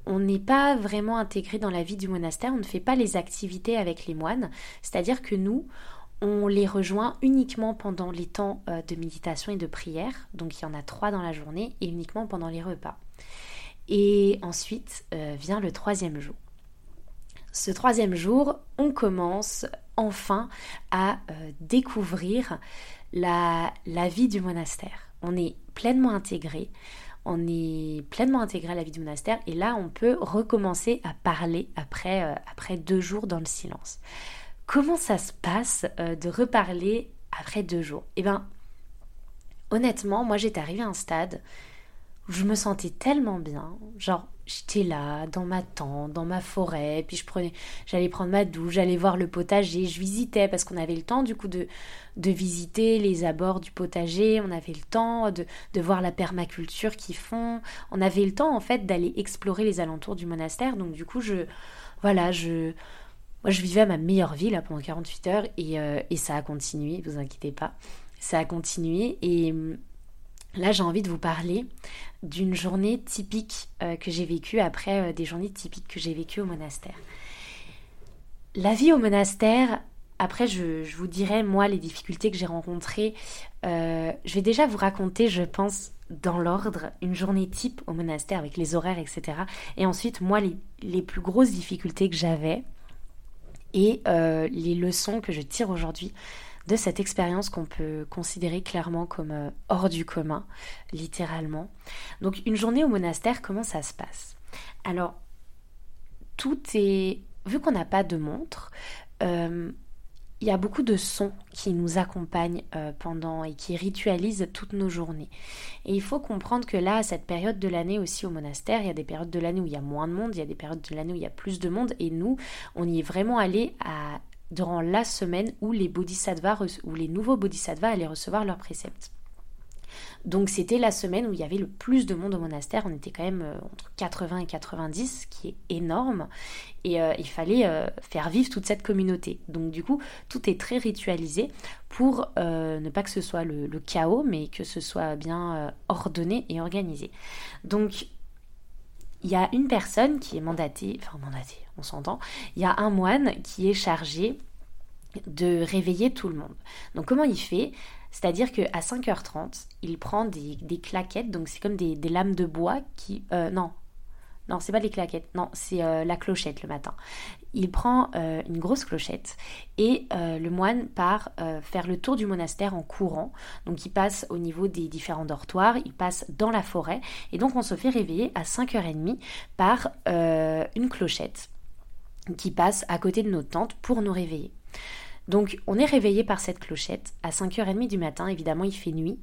On n'est pas vraiment intégré dans la vie du monastère, on ne fait pas les activités avec les moines, c'est-à-dire que nous, on les rejoint uniquement pendant les temps de méditation et de prière, donc il y en a trois dans la journée, et uniquement pendant les repas. Et ensuite euh, vient le troisième jour. Ce troisième jour, on commence enfin à euh, découvrir la, vie du monastère. On est pleinement intégré, on est pleinement intégré à la vie du monastère et là on peut recommencer à parler après, euh, après deux jours dans le silence. Comment ça se passe de reparler après deux jours? Eh bien, honnêtement, moi j'étais arrivée à un stade je me sentais tellement bien. Genre, j'étais là, dans ma tente, dans ma forêt, puis je prenais, j'allais prendre ma douche, j'allais voir le potager, je visitais parce qu'on avait le temps du coup de, de visiter les abords du potager, on avait le temps de, de voir la permaculture qu'ils font, on avait le temps en fait d'aller explorer les alentours du monastère, donc du coup je, voilà, je, moi je vivais à ma meilleure vie là pendant 48 heures et, euh, et ça a continué, vous inquiétez pas, ça a continué et Là, j'ai envie de vous parler d'une journée typique euh, que j'ai vécue après euh, des journées typiques que j'ai vécues au monastère. La vie au monastère, après, je, vous dirai, moi, les difficultés que j'ai rencontrées. Euh, je vais déjà vous raconter, je pense, dans l'ordre, une journée type au monastère avec les horaires, etc. Et ensuite, moi, les, les plus grosses difficultés que j'avais et les leçons que je tire aujourd'hui de cette expérience qu'on peut considérer clairement comme euh, hors du commun, littéralement. Donc une journée au monastère, comment ça se passe? Alors, tout est... Vu qu'on n'a pas de montre, euh, il y a beaucoup de sons qui nous accompagnent euh, pendant et qui ritualisent toutes nos journées. Et il faut comprendre que là, à cette période de l'année aussi au monastère, il y a des périodes de l'année où il y a moins de monde, il y a des périodes de l'année où il y a plus de monde. Et nous, on y est vraiment allé à durant la semaine où les bodhisattvas, où les nouveaux bodhisattvas allaient recevoir leurs préceptes. Donc c'était la semaine où il y avait le plus de monde au monastère. On était quand même euh, entre 80 et 90, ce qui est énorme. Et euh, il fallait euh, faire vivre toute cette communauté. Donc du coup, tout est très ritualisé pour ne pas que ce soit le, chaos, mais que ce soit bien ordonné et organisé. Donc il y a une personne qui est mandatée, enfin mandatée, s'entend, il y a un moine qui est chargé de réveiller tout le monde. Donc comment il fait? C'est-à-dire qu'à 5h30, il prend des, claquettes, donc c'est comme des, lames de bois qui... Euh, non, non, c'est pas des claquettes, non, c'est euh, la clochette le matin. Il prend euh, une grosse clochette et le moine part faire le tour du monastère en courant. Donc il passe au niveau des différents dortoirs, il passe dans la forêt et donc on se fait réveiller à 5h30 par une clochette qui passe à côté de notre tente pour nous réveiller. Donc on est réveillé par cette clochette à 5h30 du matin, évidemment il fait nuit.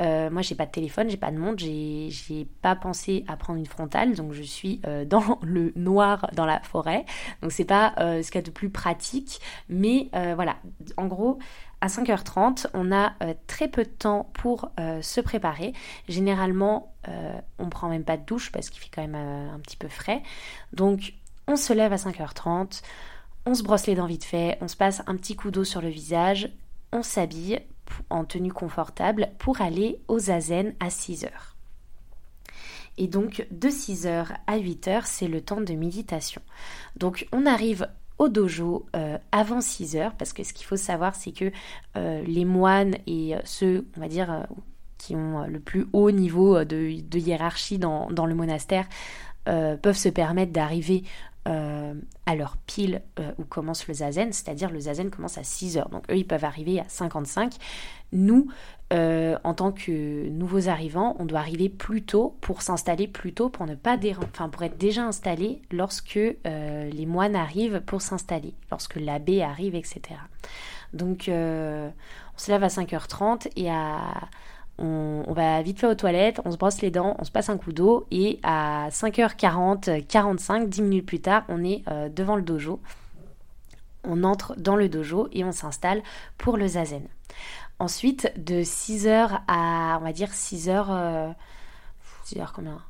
Euh, moi j'ai pas de téléphone, j'ai pas de montre, j'ai pas pensé à prendre une frontale, donc je suis euh, dans le noir dans la forêt. Donc c'est pas euh, ce qu'il y a de plus pratique, mais voilà, en gros à 5h30, on a très peu de temps pour se préparer. Généralement, on prend même pas de douche parce qu'il fait quand même un petit peu frais. Donc on se lève à 5h30. On se brosse les dents vite fait, on se passe un petit coup d'eau sur le visage, on s'habille en tenue confortable pour aller aux zazen à 6 heures. Et donc de 6h à 8h, c'est le temps de méditation. Donc on arrive au dojo euh, avant 6 heures parce que ce qu'il faut savoir c'est que euh, les moines et ceux, on va dire, euh, qui ont le plus haut niveau de, hiérarchie dans, le monastère peuvent se permettre d'arriver euh, à leur pile euh, où commence le zazen, c'est-à-dire le zazen commence à 6 heures. Donc eux, ils peuvent arriver à 55. Nous, euh, en tant que nouveaux arrivants, on doit arriver plus tôt pour s'installer plus tôt, pour ne pas être déjà installé lorsque les moines arrivent pour s'installer, lorsque l'abbé arrive, etc. Donc on se lève à 5h30 et à on, va vite fait aux toilettes, on se brosse les dents, on se passe un coup d'eau et à 5h40, 45, 10 minutes plus tard, on est euh, devant le dojo. On entre dans le dojo et on s'installe pour le zazen. Ensuite, de 6h à, on va dire 6h... 6h euh, combien?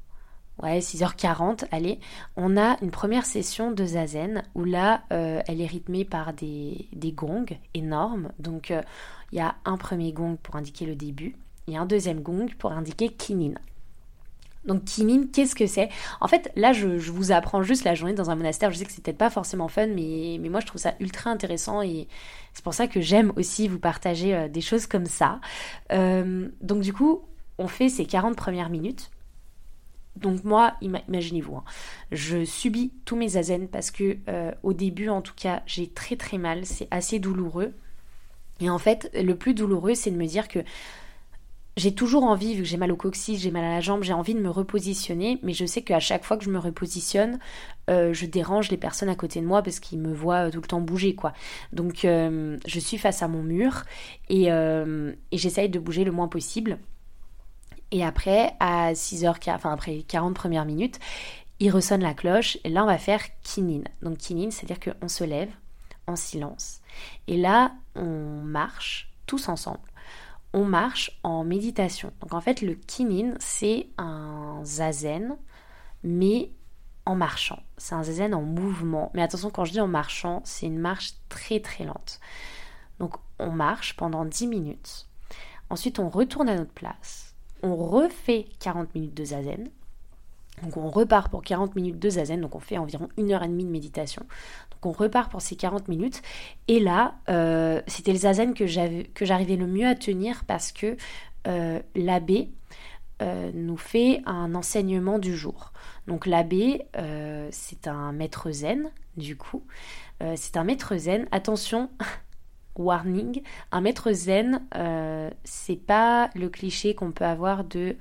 Ouais, 6h40, allez, on a une première session de zazen où là, euh, elle est rythmée par des, des gongs énormes. Donc, il y a un premier gong pour indiquer le début, et un deuxième gong pour indiquer kinin. Donc kinin, qu'est-ce que c'est? En fait, là, je, vous apprends juste la journée dans un monastère. Je sais que c'est peut-être pas forcément fun, mais, mais moi, je trouve ça ultra intéressant et c'est pour ça que j'aime aussi vous partager euh, des choses comme ça. Euh, donc du coup, on fait ces 40 premières minutes. Donc moi, imaginez-vous, hein, je subis tous mes zazen parce que euh, au début, en tout cas, j'ai très très mal. C'est assez douloureux. Et en fait, le plus douloureux, c'est de me dire que j'ai toujours envie, vu que j'ai mal au coccyx, j'ai mal à la jambe, j'ai envie de me repositionner, mais je sais qu'à chaque fois que je me repositionne, euh, je dérange les personnes à côté de moi parce qu'ils me voient tout le temps bouger, quoi. Donc euh, je suis face à mon mur et, euh, j'essaye de bouger le moins possible. Et après, à 6h, enfin après 40 premières minutes, il ressonne la cloche et là on va faire kinin. Donc kinin, c'est-à-dire qu'on se lève en silence. Et là, on marche tous ensemble on marche en méditation. Donc en fait, le kinin, c'est un zazen, mais en marchant. C'est un zazen en mouvement. Mais attention, quand je dis en marchant, c'est une marche très très lente. Donc on marche pendant 10 minutes. Ensuite, on retourne à notre place. On refait 40 minutes de zazen. Donc on repart pour 40 minutes de zazen, donc on fait environ une heure et demie de méditation. Donc on repart pour ces 40 minutes. Et là, euh, c'était le zazen que j'arrivais le mieux à tenir parce que euh, l'abbé euh, nous fait un enseignement du jour. Donc l'abbé, c'est un maître zen, du coup. c'est un maître zen. Attention, warning, un maître zen, c'est pas le cliché qu'on peut avoir de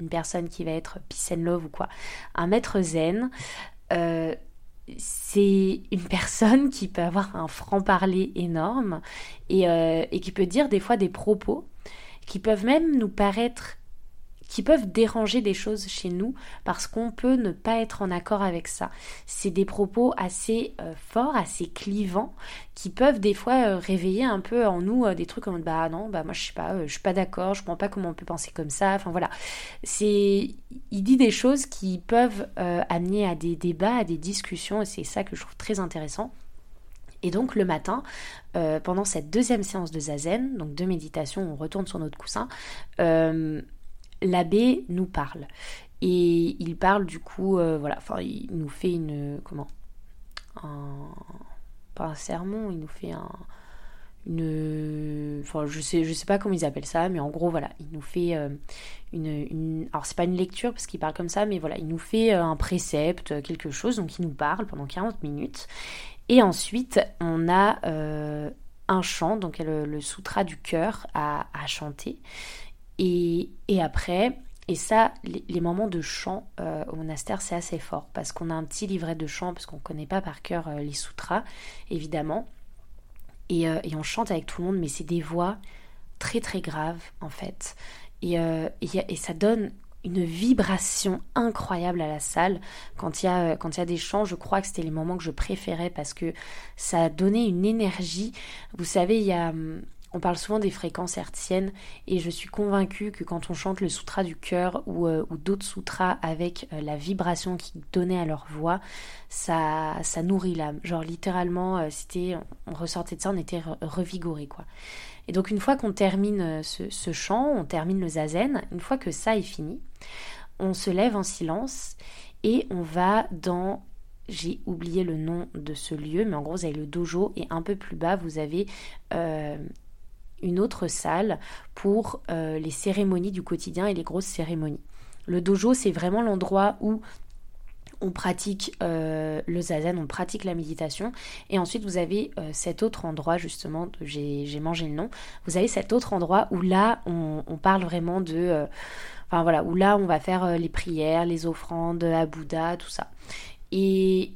une personne qui va être peace and love ou quoi. Un maître zen, c'est une personne qui peut avoir un franc-parler énorme et, et, qui peut dire des fois des propos qui peuvent même nous paraître qui peuvent déranger des choses chez nous parce qu'on peut ne pas être en accord avec ça. C'est des propos assez euh, forts, assez clivants, qui peuvent des fois euh, réveiller un peu en nous euh, des trucs comme bah non, bah moi je sais pas, je suis pas d'accord, je comprends pas comment on peut penser comme ça. Enfin voilà, c'est il dit des choses qui peuvent amener à des débats, à des discussions, et c'est ça que je trouve très intéressant. Et donc le matin, pendant cette deuxième séance de zazen, donc de méditation, on retourne sur notre coussin, l'abbé nous parle. Et il parle du coup, euh, voilà, enfin, il nous fait une. Comment? Un, Pas un sermon, il nous fait un. Une. Enfin, je sais, sais pas comment ils appellent ça, mais en gros, voilà, il nous fait euh, une. Alors, c'est pas une lecture parce qu'il parle comme ça, mais voilà, il nous fait euh, un précepte, quelque chose, donc il nous parle pendant 40 minutes. Et ensuite, on a un chant, donc le, le sutra du cœur à chanter. Et, après, et ça, les, moments de chant euh, au monastère, c'est assez fort parce qu'on a un petit livret de chant, parce qu'on ne connaît pas par cœur euh, les sutras, évidemment. Euh, et, on chante avec tout le monde, mais c'est des voix très très graves en fait. Et, et, ça donne une vibration incroyable à la salle. Quand il y a, quand il y a des chants, je crois que c'était les moments que je préférais parce que ça donnait une énergie. Vous savez, il y a hum, on parle souvent des fréquences hertziennes et je suis convaincue que quand on chante le sutra du cœur ou, euh, d'autres sutras avec euh, la vibration qui donnait à leur voix, ça, nourrit l'âme. Genre littéralement, euh, c'était, on ressortait de ça, on était revigoré quoi. Et donc une fois qu'on termine ce, ce, chant, on termine le zazen, une fois que ça est fini, on se lève en silence et on va dans j'ai oublié le nom de ce lieu, mais en gros, vous avez le dojo et un peu plus bas, vous avez une autre salle pour euh, les cérémonies du quotidien et les grosses cérémonies. Le dojo, c'est vraiment l'endroit où on pratique euh, le zazen, on pratique la méditation. Et ensuite, vous avez euh, cet autre endroit, justement, j'ai mangé le nom, vous avez cet autre endroit où là, on, parle vraiment de... enfin voilà, où là, on va faire les prières, les offrandes à Bouddha, tout ça. Et,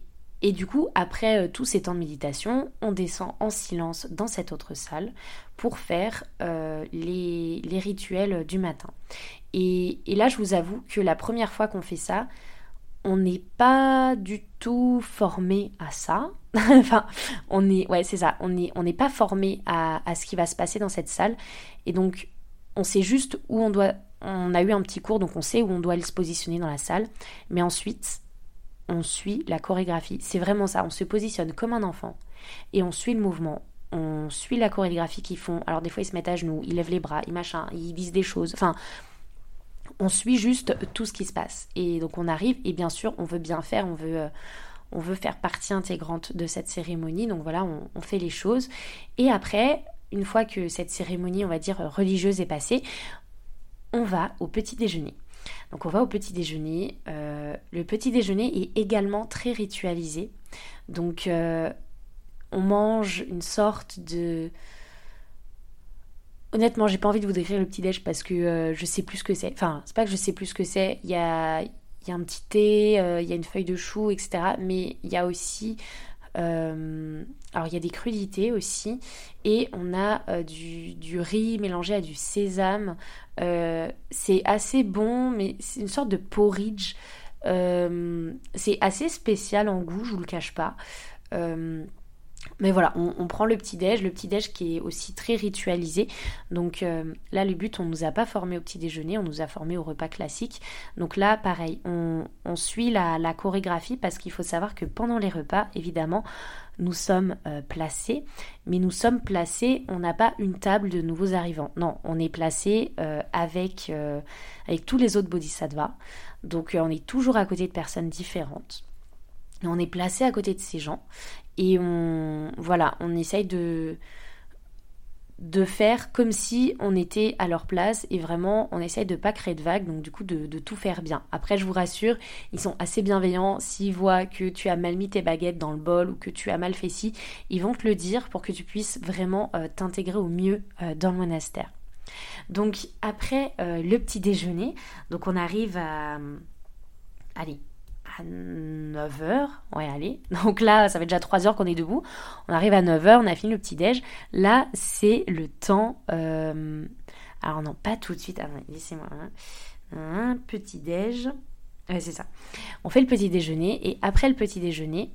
et du coup, après tous ces temps de méditation, on descend en silence dans cette autre salle pour faire euh, les, rituels du matin. Et, là, je vous avoue que la première fois qu'on fait ça, on n'est pas du tout formé à ça. enfin, on est, ouais, c'est ça. On n'est on pas formé à, ce qui va se passer dans cette salle. Et donc, on sait juste où on doit. On a eu un petit cours, donc on sait où on doit se positionner dans la salle. Mais ensuite, on suit la chorégraphie. C'est vraiment ça. On se positionne comme un enfant et on suit le mouvement on suit la chorégraphie qu'ils font. Alors des fois ils se mettent à genoux, ils lèvent les bras, ils machin, ils disent des choses. Enfin, on suit juste tout ce qui se passe. Et donc on arrive et bien sûr on veut bien faire, on veut, euh, on veut faire partie intégrante de cette cérémonie. Donc voilà, on, fait les choses. Et après, une fois que cette cérémonie, on va dire religieuse est passée, on va au petit déjeuner. Donc on va au petit déjeuner. Euh, le petit déjeuner est également très ritualisé. Donc euh, on mange une sorte de... Honnêtement, j'ai pas envie de vous décrire le petit-déj parce que euh, je sais plus ce que c'est. Enfin, c'est pas que je sais plus ce que c'est. Il y a, y a un petit thé, euh, il y a une feuille de chou, etc. Mais il y a aussi... Euh, alors, il y a des crudités aussi. Et on a du, du, riz mélangé à du sésame. c'est assez bon, mais c'est une sorte de porridge. c'est assez spécial en goût, je vous le cache pas. Mais voilà, on, prend le petit-déj, le petit-déj qui est aussi très ritualisé. Donc euh, là, le but, on ne nous a pas formé au petit-déjeuner, on nous a formé au repas classique. Donc là, pareil, on, suit la, chorégraphie parce qu'il faut savoir que pendant les repas, évidemment, nous sommes euh, placés, mais nous sommes placés, on n'a pas une table de nouveaux arrivants. Non, on est placé euh, avec, avec tous les autres bodhisattvas. Donc on est toujours à côté de personnes différentes. On est placé à côté de ces gens et on voilà, on essaye de de faire comme si on était à leur place et vraiment on essaye de pas créer de vagues donc du coup de, tout faire bien. Après je vous rassure, ils sont assez bienveillants, s'ils voient que tu as mal mis tes baguettes dans le bol ou que tu as mal fait ci, ils vont te le dire pour que tu puisses vraiment euh, t'intégrer au mieux euh, dans le monastère. Donc après euh, le petit déjeuner, donc on arrive à allez, à 9h. Ouais, allez. Donc là, ça fait déjà 3 heures qu'on est debout. On arrive à 9h, on a fini le petit-déj. Là, c'est le temps. Euh, alors, non, pas tout de suite. laissez-moi. Hein. un petit déj. c'est ça. On fait le petit déjeuner et après le petit déjeuner,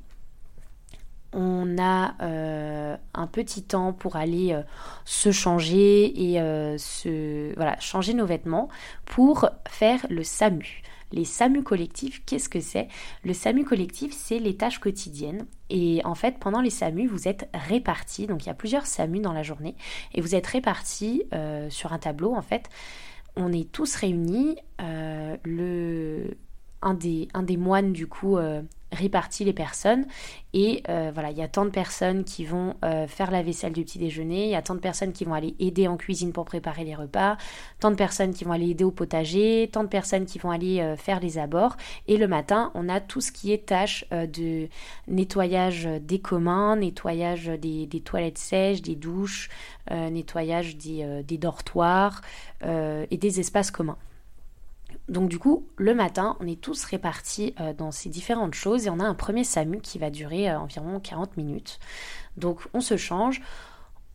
on a euh, un petit temps pour aller euh, se changer et se voilà changer nos vêtements pour faire le SAMU. Les SAMU collectifs, qu'est-ce que c'est? Le SAMU collectif, c'est les tâches quotidiennes. Et en fait, pendant les SAMU, vous êtes répartis. Donc, il y a plusieurs SAMU dans la journée. Et vous êtes répartis sur un tableau, en fait. On est tous réunis. le, un, des, un des moines, du coup, répartit les personnes. Et euh, voilà il y a tant de personnes qui vont euh, faire la vaisselle du petit déjeuner il y a tant de personnes qui vont aller aider en cuisine pour préparer les repas tant de personnes qui vont aller aider au potager tant de personnes qui vont aller euh, faire les abords. Et le matin on a tout ce qui est tâche de nettoyage des communs nettoyage des, toilettes sèches des douches nettoyage des, des dortoirs et des espaces communs donc du coup, le matin, on est tous répartis euh, dans ces différentes choses et on a un premier SAMU qui va durer euh, environ 40 minutes. Donc on se change,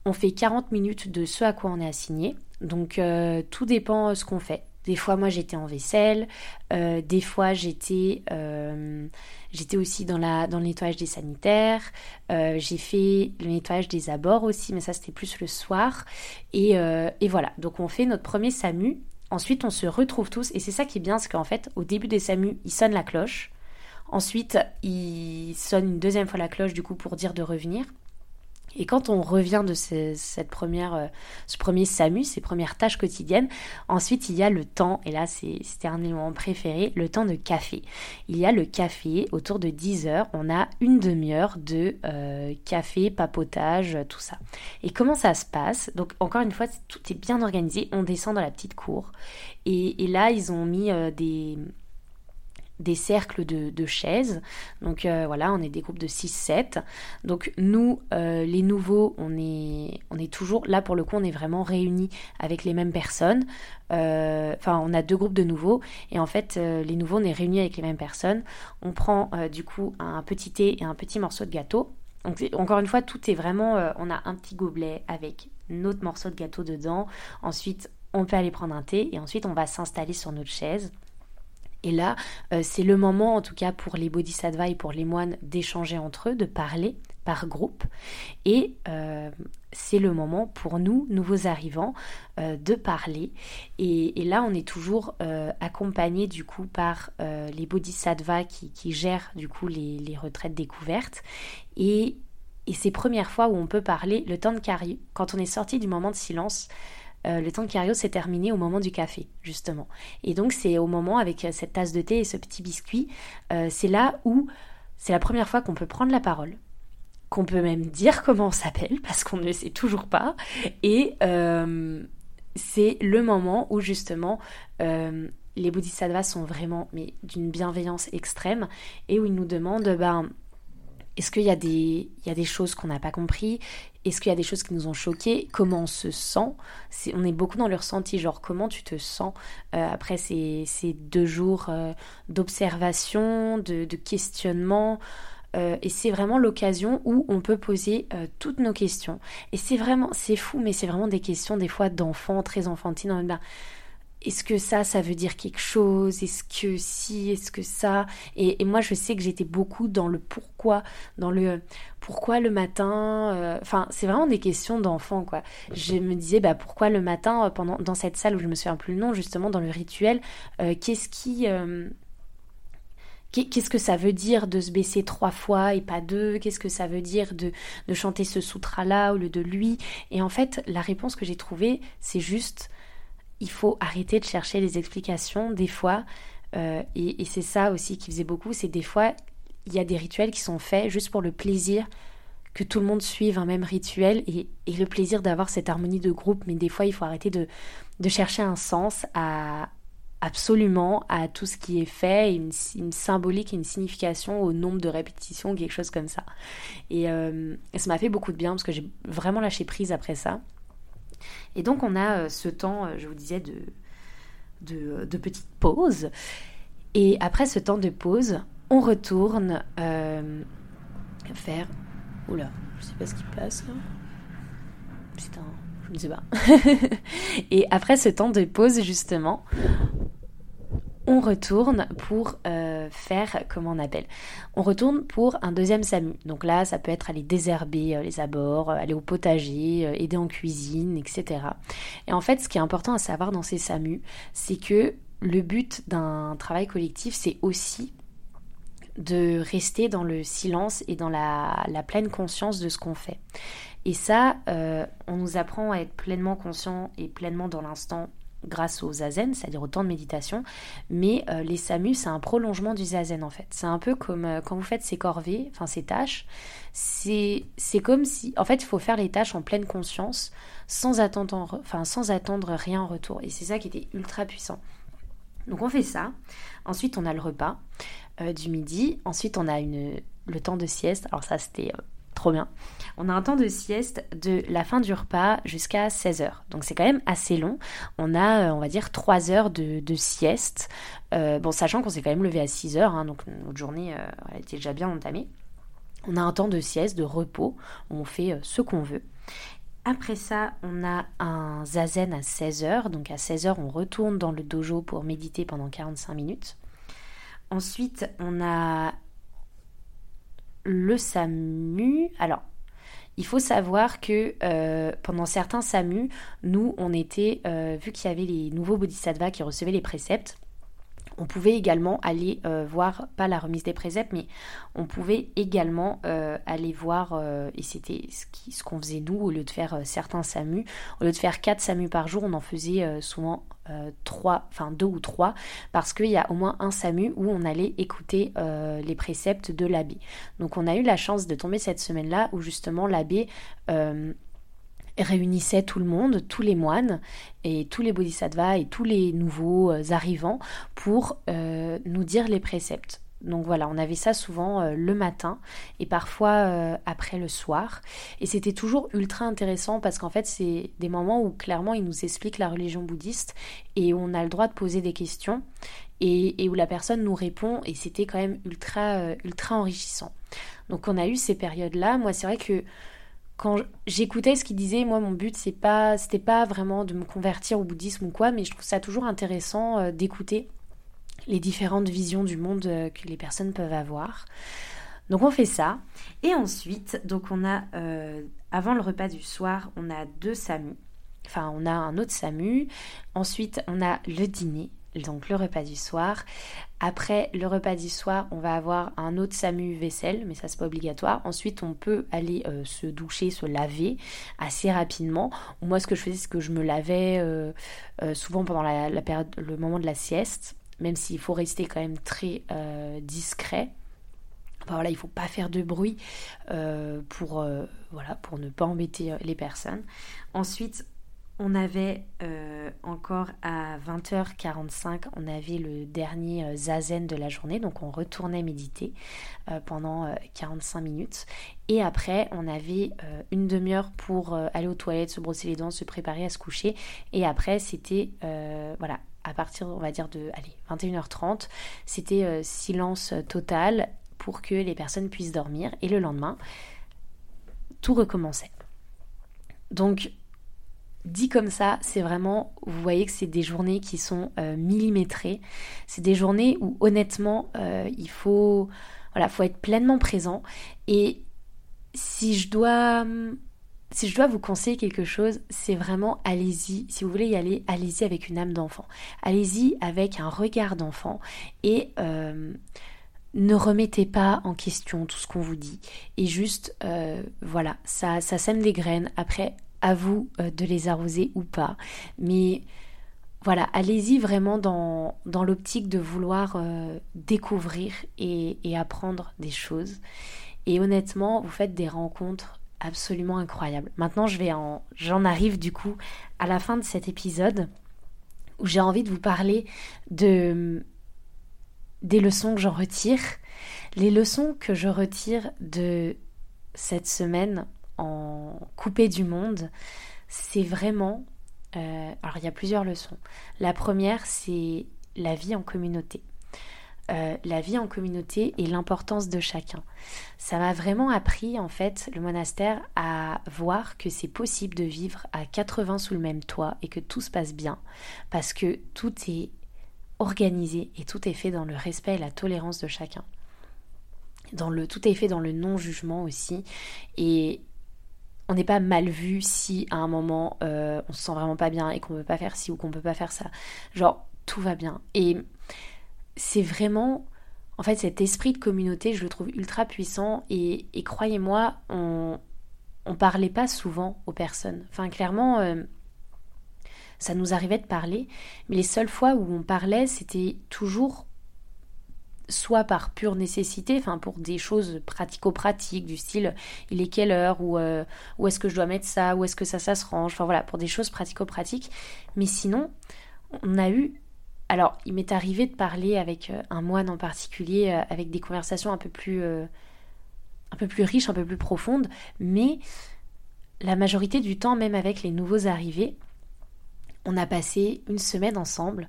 on fait 40 minutes de ce à quoi on est assigné. Donc euh, tout dépend ce qu'on fait. Des fois, moi, j'étais en vaisselle. des fois, j'étais, j'étais aussi dans, la, dans le nettoyage des sanitaires. j'ai fait le nettoyage des abords aussi, mais ça, c'était plus le soir. Et, et, voilà. Donc, on fait notre premier SAMU Ensuite, on se retrouve tous, et c'est ça qui est bien, c'est qu'en fait, au début des SAMU, il sonne la cloche. Ensuite, il sonne une deuxième fois la cloche, du coup, pour dire de revenir. Et quand on revient de cette première, euh, ce premier SAMU, ces premières tâches quotidiennes, ensuite il y a le temps, et là c'était un élément préféré, le temps de café. Il y a le café autour de 10 heures, on a une demi-heure de euh, café, papotage, tout ça. Et comment ça se passe? Donc encore une fois, tout est bien organisé, on descend dans la petite cour, et, là ils ont mis euh, des des cercles de, chaises. Donc euh, voilà, on est des groupes de 6-7. Donc nous, euh, les nouveaux, on est, on est toujours, là pour le coup, on est vraiment réunis avec les mêmes personnes. Euh, enfin, on a deux groupes de nouveaux. Et en fait, les nouveaux, on est réunis avec les mêmes personnes. On prend du coup un petit thé et un petit morceau de gâteau. Donc encore une fois, tout est vraiment, on a un petit gobelet avec notre morceau de gâteau dedans. Ensuite, on peut aller prendre un thé et ensuite on va s'installer sur notre chaise. Et là, euh, c'est le moment, en tout cas pour les bodhisattvas et pour les moines, d'échanger entre eux, de parler par groupe. Et euh, c'est le moment pour nous, nouveaux arrivants, euh, de parler. Et, là, on est toujours accompagné du coup par les bodhisattvas qui, gèrent du coup les, les retraites découvertes. Et, et ces premières fois où on peut parler, le temps de carrière, quand on est sorti du moment de silence, euh, le temps de cario s'est terminé au moment du café, justement. Et donc c'est au moment avec euh, cette tasse de thé et ce petit biscuit, euh, c'est là où c'est la première fois qu'on peut prendre la parole, qu'on peut même dire comment on s'appelle, parce qu'on ne le sait toujours pas. Et c'est le moment où justement les bodhisattvas sont vraiment d'une bienveillance extrême et où ils nous demandent ben, est-ce qu'il y, a des, y a des choses qu'on n'a pas compris? Est-ce qu'il y a des choses qui nous ont choqués? Comment on se sent? On est beaucoup dans le ressenti, genre comment tu te sens euh, après ces, ces, deux jours euh, d'observation, de, de, questionnement. Euh, et c'est vraiment l'occasion où on peut poser toutes nos questions. Et c'est vraiment, c'est fou, mais c'est vraiment des questions des fois d'enfants, très enfantines. En ben, est-ce que ça, ça veut dire quelque chose? Est-ce que si? Est-ce que ça? Et, moi, je sais que j'étais beaucoup dans le pourquoi, dans le pourquoi le matin. Euh, enfin, c'est vraiment des questions d'enfant, quoi. Je me disais, bah pourquoi le matin, euh, pendant dans cette salle où je me souviens plus le nom, justement dans le rituel, euh, qu'est-ce qui Qu'est-ce que ça veut dire de se baisser trois fois et pas deux? Qu'est-ce que ça veut dire de, de chanter ce sutra-là au lieu de lui? Et en fait, la réponse que j'ai trouvée, c'est juste il faut arrêter de chercher les explications des fois. Euh, et, c'est ça aussi qui faisait beaucoup, c'est des fois, il y a des rituels qui sont faits juste pour le plaisir que tout le monde suive un même rituel et, le plaisir d'avoir cette harmonie de groupe. Mais des fois, il faut arrêter de, chercher un sens à absolument à tout ce qui est fait, une, symbolique une signification au nombre de répétitions, quelque chose comme ça. Euh, et ça m'a fait beaucoup de bien parce que j'ai vraiment lâché prise après ça. Et donc on a euh, ce temps, euh, je vous disais, de, de, petite pause. Et après ce temps de pause, on retourne euh, faire... Oula, je sais pas ce qui passe là. Putain, je ne sais pas. et après ce temps de pause, justement, on retourne pour euh, faire, comment on appelle On retourne pour un deuxième SAMU. Donc là, ça peut être aller désherber euh, les abords, euh, aller au potager, aider en cuisine, etc. Et en fait, ce qui est important à savoir dans ces SAMU, c'est que le but d'un travail collectif, c'est aussi de rester dans le silence et dans la, pleine conscience de ce qu'on fait. Et ça, on nous apprend à être pleinement conscient et pleinement dans l'instant grâce au zazen, c'est-à-dire au temps de méditation, mais euh, les SAMU, c'est un prolongement du zazen en fait. C'est un peu comme euh, quand vous faites ces corvées, enfin ces tâches, c'est comme si, en fait, il faut faire les tâches en pleine conscience, sans attendre, enfin, sans attendre rien en retour. Et c'est ça qui était ultra puissant. Donc on fait ça. Ensuite, on a le repas euh, du midi. Ensuite, on a le temps de sieste. Alors ça, c'était trop bien. On a un temps de sieste de la fin du repas jusqu'à 16h. Donc c'est quand même assez long. On a, euh, on va dire, 3 heures de, sieste. Euh, bon, sachant qu'on s'est quand même levé à 6h, hein, donc notre journée euh, était déjà bien entamée. On a un temps de sieste, de repos, on fait ce qu'on veut. Après ça, on a un zazen à 16h. Donc à 16h, on retourne dans le dojo pour méditer pendant 45 minutes. Ensuite, on a le SAMU. Alors, il faut savoir que euh, pendant certains SAMU, nous, on était, euh, vu qu'il y avait les nouveaux bodhisattvas qui recevaient les préceptes, on pouvait également aller euh, voir, pas la remise des préceptes, mais on pouvait également aller voir, et c'était ce qu'on faisait nous, au lieu de faire certains SAMU, au lieu de faire 4 SAMU par jour, on en faisait souvent euh, trois, enfin deux ou trois, parce qu'il y a au moins un SAMU où on allait écouter euh, les préceptes de l'abbé. Donc on a eu la chance de tomber cette semaine-là où justement l'abbé euh, réunissait tout le monde, tous les moines et tous les bodhisattvas et tous les nouveaux arrivants pour nous dire les préceptes. Donc voilà, on avait ça souvent euh, le matin et parfois euh, après le soir. Et c'était toujours ultra intéressant parce qu'en fait, c'est des moments où clairement ils nous expliquent la religion bouddhiste et on a le droit de poser des questions et, où la personne nous répond et c'était quand même ultra, euh, ultra enrichissant. Donc on a eu ces périodes-là. Moi, c'est vrai que quand j'écoutais ce qu'il disait, moi mon but c'est pas c'était pas vraiment de me convertir au bouddhisme ou quoi, mais je trouve ça toujours intéressant d'écouter les différentes visions du monde euh, que les personnes peuvent avoir. Donc on fait ça. Et ensuite, donc on a, euh, avant le repas du soir, on a deux SAMU. Enfin, on a un autre SAMU. Ensuite, on a le dîner, donc le repas du soir. Après le repas du soir, on va avoir un autre SAMU vaisselle, mais ça c'est pas obligatoire. Ensuite, on peut aller euh, se doucher, se laver assez rapidement. Moi, ce que je faisais, c'est que je me lavais souvent pendant la période, le moment de la sieste même s'il faut rester quand même très euh, discret. Enfin, voilà, il ne faut pas faire de bruit euh, pour, euh, voilà, pour ne pas embêter les personnes. Ensuite, on avait encore à 20h45, on avait le dernier zazen de la journée, donc on retournait méditer pendant 45 minutes. Et après, on avait une demi-heure pour aller aux toilettes, se brosser les dents, se préparer à se coucher. Et après, c'était voilà, à partir, on va dire, de allez, 21h30, c'était euh, silence total pour que les personnes puissent dormir. Et le lendemain, tout recommençait. Donc, dit comme ça, c'est vraiment, vous voyez que c'est des journées qui sont euh, millimétrées. C'est des journées où honnêtement, euh, il faut, voilà, faut être pleinement présent. Et si je dois si je dois vous conseiller quelque chose, c'est vraiment allez-y. Si vous voulez y aller, allez-y avec une âme d'enfant. Allez-y avec un regard d'enfant et euh, ne remettez pas en question tout ce qu'on vous dit. Et juste, voilà, ça, ça sème des graines. Après, à vous euh, de les arroser ou pas. Mais voilà, allez-y vraiment dans, dans l'optique de vouloir découvrir et, apprendre des choses. Et honnêtement, vous faites des rencontres absolument incroyable. Maintenant, je vais en, j'en arrive du coup à la fin de cet épisode où j'ai envie de vous parler de des leçons que j'en retire, les leçons que je retire de cette semaine en coupé du monde, c'est vraiment euh, alors il y a plusieurs leçons. La première, c'est la vie en communauté. Euh, la vie en communauté et l'importance de chacun. Ça m'a vraiment appris en fait le monastère à voir que c'est possible de vivre à 80 sous le même toit et que tout se passe bien parce que tout est organisé et tout est fait dans le respect et la tolérance de chacun. Dans le, tout est fait dans le non-jugement aussi. Et on n'est pas mal vu si à un moment euh, on se sent vraiment pas bien et qu'on peut pas faire ci ou qu'on peut pas faire ça. Genre, tout va bien. Et c'est vraiment. En fait, cet esprit de communauté, je le trouve ultra puissant. Et, croyez-moi, on, on parlait pas souvent aux personnes. Enfin, clairement. Euh, ça nous arrivait de parler, mais les seules fois où on parlait, c'était toujours soit par pure nécessité, enfin pour des choses pratico-pratiques du style il est quelle heure ou euh, où est-ce que je dois mettre ça, où est-ce que ça se range, enfin voilà pour des choses pratico-pratiques. Mais sinon, on a eu alors il m'est arrivé de parler avec euh, un moine en particulier, euh, avec des conversations un peu plus un peu plus riches, un peu plus profondes, mais la majorité du temps, même avec les nouveaux arrivés, on a passé une semaine ensemble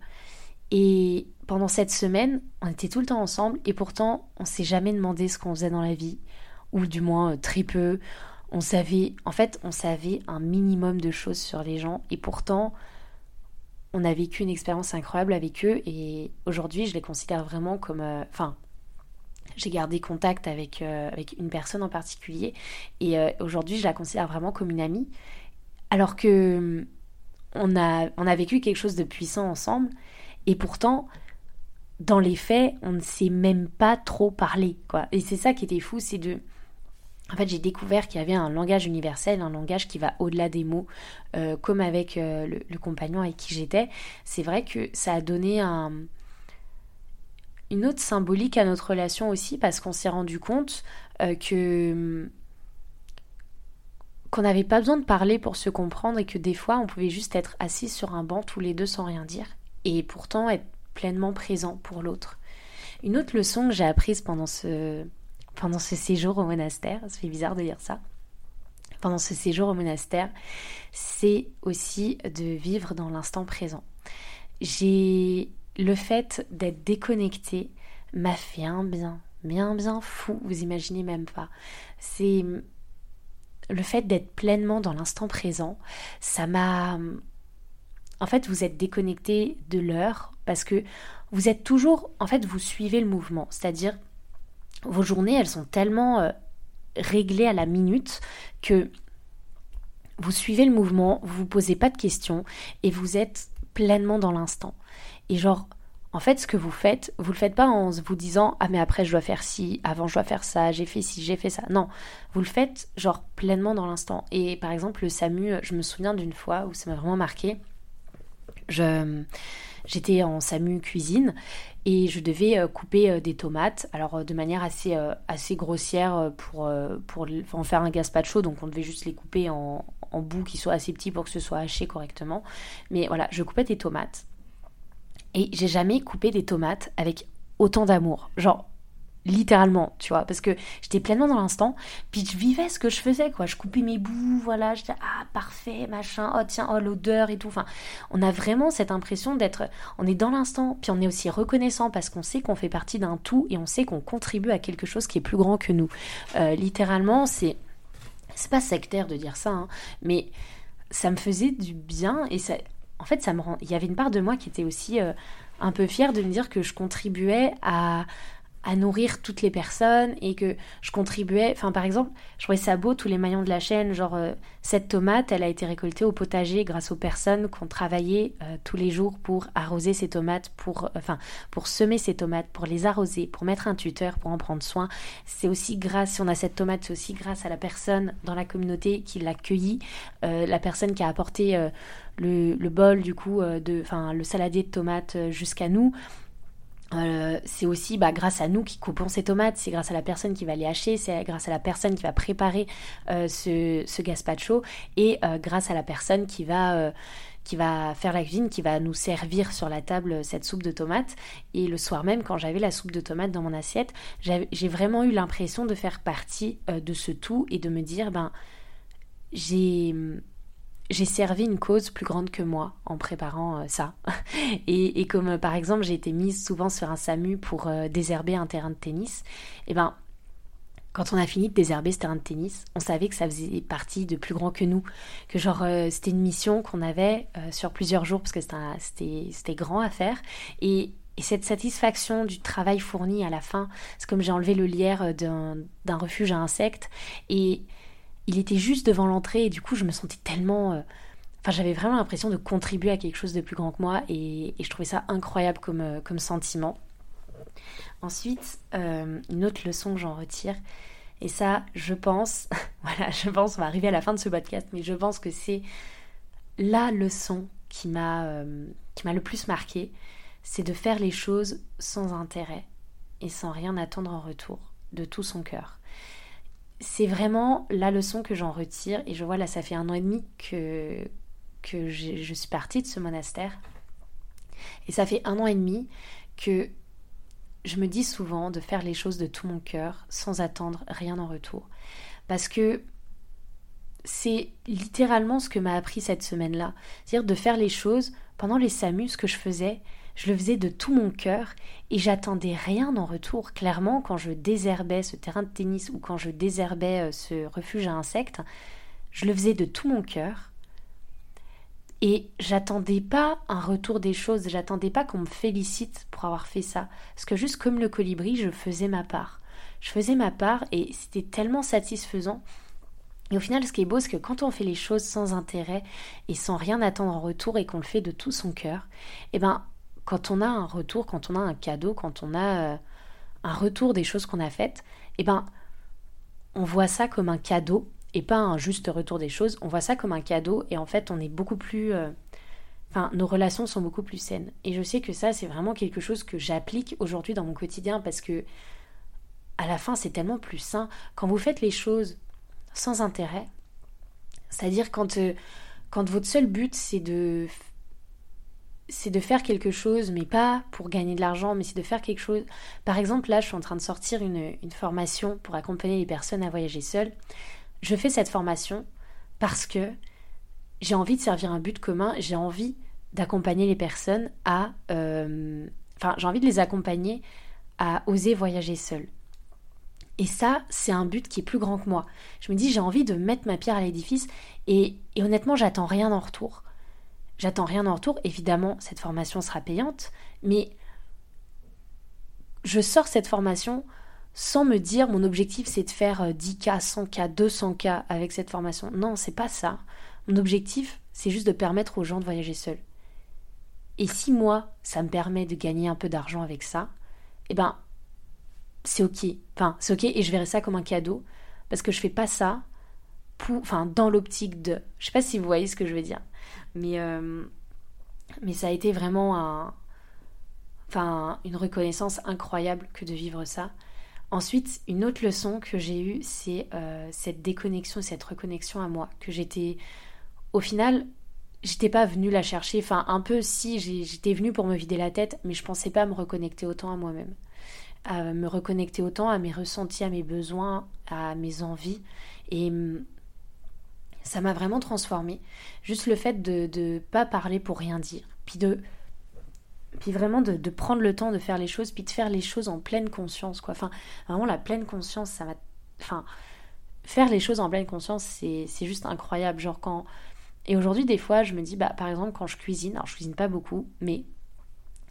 et pendant cette semaine, on était tout le temps ensemble et pourtant, on s'est jamais demandé ce qu'on faisait dans la vie, ou du moins euh, très peu. On savait, en fait, on savait un minimum de choses sur les gens et pourtant, on a vécu une expérience incroyable avec eux et aujourd'hui, je les considère vraiment comme, euh, enfin, j'ai gardé contact avec, euh, avec une personne en particulier et aujourd'hui, je la considère vraiment comme une amie. Alors que on a, on a vécu quelque chose de puissant ensemble et pourtant, dans les faits, on ne sait même pas trop parler, quoi. Et c'est ça qui était fou, c'est de... En fait, j'ai découvert qu'il y avait un langage universel, un langage qui va au-delà des mots, euh, comme avec euh, le, compagnon avec qui j'étais. C'est vrai que ça a donné un, une autre symbolique à notre relation aussi, parce qu'on s'est rendu compte euh, que qu'on n'avait pas besoin de parler pour se comprendre et que des fois on pouvait juste être assis sur un banc tous les deux sans rien dire et pourtant être pleinement présent pour l'autre. Une autre leçon que j'ai apprise pendant ce, pendant ce séjour au monastère, ça bizarre de dire ça, pendant ce séjour au monastère, c'est aussi de vivre dans l'instant présent. J'ai le fait d'être déconnecté m'a fait un bien, bien bien fou, vous imaginez même pas. C'est le fait d'être pleinement dans l'instant présent, ça m'a en fait, vous êtes déconnecté de l'heure parce que vous êtes toujours, en fait, vous suivez le mouvement. C'est-à-dire, vos journées, elles sont tellement euh, réglées à la minute que vous suivez le mouvement, vous vous posez pas de questions et vous êtes pleinement dans l'instant. Et genre, en fait, ce que vous faites, vous le faites pas en vous disant ah mais après je dois faire ci, avant je dois faire ça, j'ai fait ci, j'ai fait ça. Non, vous le faites genre pleinement dans l'instant. Et par exemple le SAMU, je me souviens d'une fois où ça m'a vraiment marqué. Je j'étais en SAMU cuisine et je devais euh, couper euh, des tomates, alors euh, de manière assez, assez grossière pour, pour en faire un gazpacho, donc on devait juste les couper en, en bouts qui soient assez petits pour que ce soit haché correctement. Mais voilà, je coupais des tomates et j'ai jamais coupé des tomates avec autant d'amour. Genre, littéralement, tu vois, parce que j'étais pleinement dans l'instant, puis je vivais ce que je faisais, quoi. Je coupais mes bouts, voilà, j'étais ah parfait, machin, oh tiens, oh l'odeur et tout. Enfin, on a vraiment cette impression d'être, on est dans l'instant, puis on est aussi reconnaissant parce qu'on sait qu'on fait partie d'un tout et on sait qu'on contribue à quelque chose qui est plus grand que nous. Euh, littéralement, c'est, c'est pas sectaire de dire ça, hein, mais ça me faisait du bien et ça, en fait, ça me rend, il y avait une part de moi qui était aussi euh, un peu fière de me dire que je contribuais à à nourrir toutes les personnes et que je contribuais. Enfin, par exemple, je trouvais ça beau tous les maillons de la chaîne. Genre, euh, cette tomate, elle a été récoltée au potager grâce aux personnes qui ont travaillé euh, tous les jours pour arroser ces tomates, pour, enfin, pour semer ces tomates, pour les arroser, pour mettre un tuteur, pour en prendre soin. C'est aussi grâce, si on a cette tomate, c'est aussi grâce à la personne dans la communauté qui l'a cueillie, euh, la personne qui a apporté le, le, bol, du coup, de, enfin, le saladier de tomates jusqu'à nous. Euh, c'est aussi bah, grâce à nous qui coupons ces tomates, c'est grâce à la personne qui va les hacher, c'est grâce à la personne qui va préparer euh, ce, ce, gazpacho et euh, grâce à la personne qui va, qui va faire la cuisine, qui va nous servir sur la table cette soupe de tomates. Et le soir même, quand j'avais la soupe de tomates dans mon assiette, j'ai vraiment eu l'impression de faire partie de ce tout et de me dire, ben, j'ai j'ai servi une cause plus grande que moi en préparant euh, ça. et, comme euh, par exemple j'ai été mise souvent sur un SAMU pour euh, désherber un terrain de tennis, et eh ben quand on a fini de désherber ce terrain de tennis, on savait que ça faisait partie de plus grand que nous, que genre c'était une mission qu'on avait sur plusieurs jours parce que c'était grand à faire. Et, cette satisfaction du travail fourni à la fin, c'est comme j'ai enlevé le lierre d'un refuge à insectes. Et il était juste devant l'entrée et du coup je me sentais tellement Enfin, j'avais vraiment l'impression de contribuer à quelque chose de plus grand que moi et, je trouvais ça incroyable comme, comme sentiment. Ensuite, euh, une autre leçon que j'en retire, et ça, je pense, voilà, je pense, on va arriver à la fin de ce podcast, mais je pense que c'est la leçon qui m'a euh, m'a le plus marqué, c'est de faire les choses sans intérêt et sans rien attendre en retour, de tout son cœur. C'est vraiment la leçon que j'en retire, et je vois là, ça fait un an et demi que, que je suis partie de ce monastère, et ça fait un an et demi que je me dis souvent de faire les choses de tout mon cœur sans attendre rien en retour. Parce que c'est littéralement ce que m'a appris cette semaine-là. C'est-à-dire de faire les choses pendant les SAMU, ce que je faisais, je le faisais de tout mon cœur et j'attendais rien en retour. Clairement, quand je désherbais ce terrain de tennis ou quand je désherbais euh, ce refuge à insectes, je le faisais de tout mon cœur et j'attendais pas un retour des choses, j'attendais pas qu'on me félicite pour avoir fait ça. Parce que juste comme le colibri, je faisais ma part. Je faisais ma part et c'était tellement satisfaisant. Et au final, ce qui est beau, c'est que quand on fait les choses sans intérêt et sans rien attendre en retour et qu'on le fait de tout son cœur, eh ben, quand on a un retour, quand on a un cadeau, quand on a euh, un retour des choses qu'on a faites, eh ben, on voit ça comme un cadeau et pas un juste retour des choses. On voit ça comme un cadeau et en fait on est beaucoup plus... Euh, enfin, nos relations sont beaucoup plus saines. Et je sais que ça, c'est vraiment quelque chose que j'applique aujourd'hui dans mon quotidien parce que à la fin, c'est tellement plus sain. Quand vous faites les choses sans intérêt, c'est-à-dire quand, euh, quand votre seul but, c'est de c'est de faire quelque chose, mais pas pour gagner de l'argent, mais c'est de faire quelque chose. Par exemple, là, je suis en train de sortir une, formation pour accompagner les personnes à voyager seules je fais cette formation parce que j'ai envie de servir un but commun, j'ai envie d'accompagner les personnes à... Euh, enfin, j'ai envie de les accompagner à oser voyager seules. Et ça, c'est un but qui est plus grand que moi. Je me dis, j'ai envie de mettre ma pierre à l'édifice et honnêtement, j'attends rien en retour. J'attends rien en retour. Évidemment, cette formation sera payante, mais je sors cette formation sans me dire mon objectif c'est de faire 10K, 100K, 200K avec cette formation. Non, c'est pas ça. Mon objectif c'est juste de permettre aux gens de voyager seuls. Et si moi ça me permet de gagner un peu d'argent avec ça, eh ben c'est ok. Enfin, c'est ok et je verrai ça comme un cadeau parce que je fais pas ça dans l'optique de. Je sais pas si vous voyez ce que je veux dire, mais euh, mais ça a été vraiment un, enfin, une reconnaissance incroyable que de vivre ça. Ensuite, une autre leçon que j'ai eue, c'est euh, cette déconnexion, cette reconnexion à moi, que j'étais, au final, j'étais pas venue la chercher, enfin un peu si, j'étais venue pour me vider la tête, mais je pensais pas me reconnecter autant à moi-même, à me reconnecter autant à mes ressentis, à mes besoins, à mes envies, et ça m'a vraiment transformée. Juste le fait de ne pas parler pour rien dire, puis de puis vraiment de, prendre le temps de faire les choses, puis de faire les choses en pleine conscience, quoi. Enfin, vraiment la pleine conscience, ça va... Enfin, faire les choses en pleine conscience, c'est juste incroyable. Genre quand... Et aujourd'hui, des fois, je me dis, bah, par exemple, quand je cuisine, alors je cuisine pas beaucoup, mais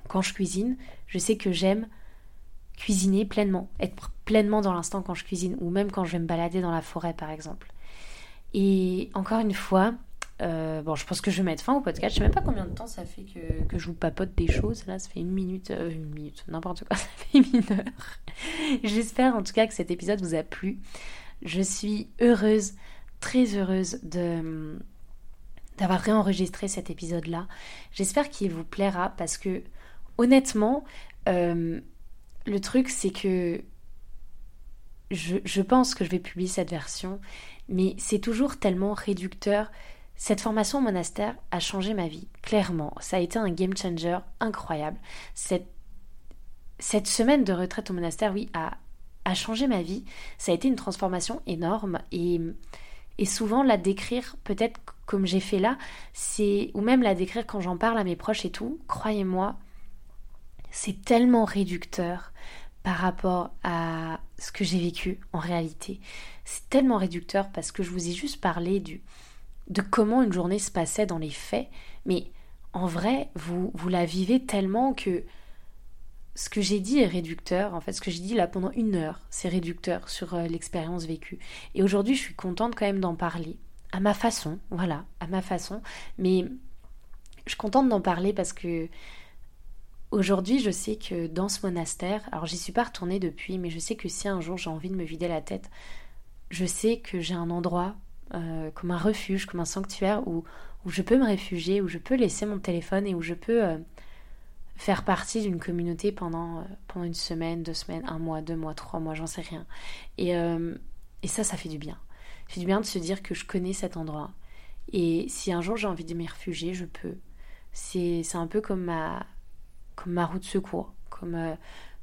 quand je cuisine, je sais que j'aime cuisiner pleinement, être pleinement dans l'instant quand je cuisine, ou même quand je vais me balader dans la forêt, par exemple. Et encore une fois, euh, bon, je pense que je vais mettre fin au podcast. Je sais même pas combien de temps ça fait que, que je vous papote des choses. Là, ça fait une minute, euh, une minute, n'importe quoi, ça fait une heure. J'espère en tout cas que cet épisode vous a plu. Je suis heureuse, très heureuse de d'avoir réenregistré cet épisode-là. J'espère qu'il vous plaira parce que honnêtement, euh, le truc c'est que je, je pense que je vais publier cette version, mais c'est toujours tellement réducteur cette formation au monastère a changé ma vie, clairement. Ça a été un game changer incroyable. Cette, semaine de retraite au monastère, oui, a, a changé ma vie. Ça a été une transformation énorme et, et souvent la décrire, peut-être comme j'ai fait là, c'est ou même la décrire quand j'en parle à mes proches et tout, croyez-moi, c'est tellement réducteur par rapport à, ce que j'ai vécu en réalité. C'est tellement réducteur parce que je vous ai juste parlé du, de comment une journée se passait dans les faits, mais en vrai, vous, vous la vivez tellement que ce que j'ai dit est réducteur. En fait, ce que j'ai dit là pendant une heure, c'est réducteur sur euh, l'expérience vécue. Et aujourd'hui, je suis contente quand même d'en parler. À ma façon, voilà, à ma façon. Mais je suis contente d'en parler parce que aujourd'hui, je sais que dans ce monastère, alors j'y suis pas retournée depuis, mais je sais que si un jour j'ai envie de me vider la tête, je sais que j'ai un endroit euh, comme un refuge, comme un sanctuaire où, je peux me réfugier, où je peux laisser mon téléphone et où je peux euh, faire partie d'une communauté pendant, euh, pendant une semaine, deux semaines, un mois, deux mois, trois mois, j'en sais rien. Et, ça, ça fait du bien. Ça fait du bien de se dire que je connais cet endroit. Et si un jour j'ai envie de m'y réfugier, je peux. C'est un peu comme ma, comme ma route de secours, comme,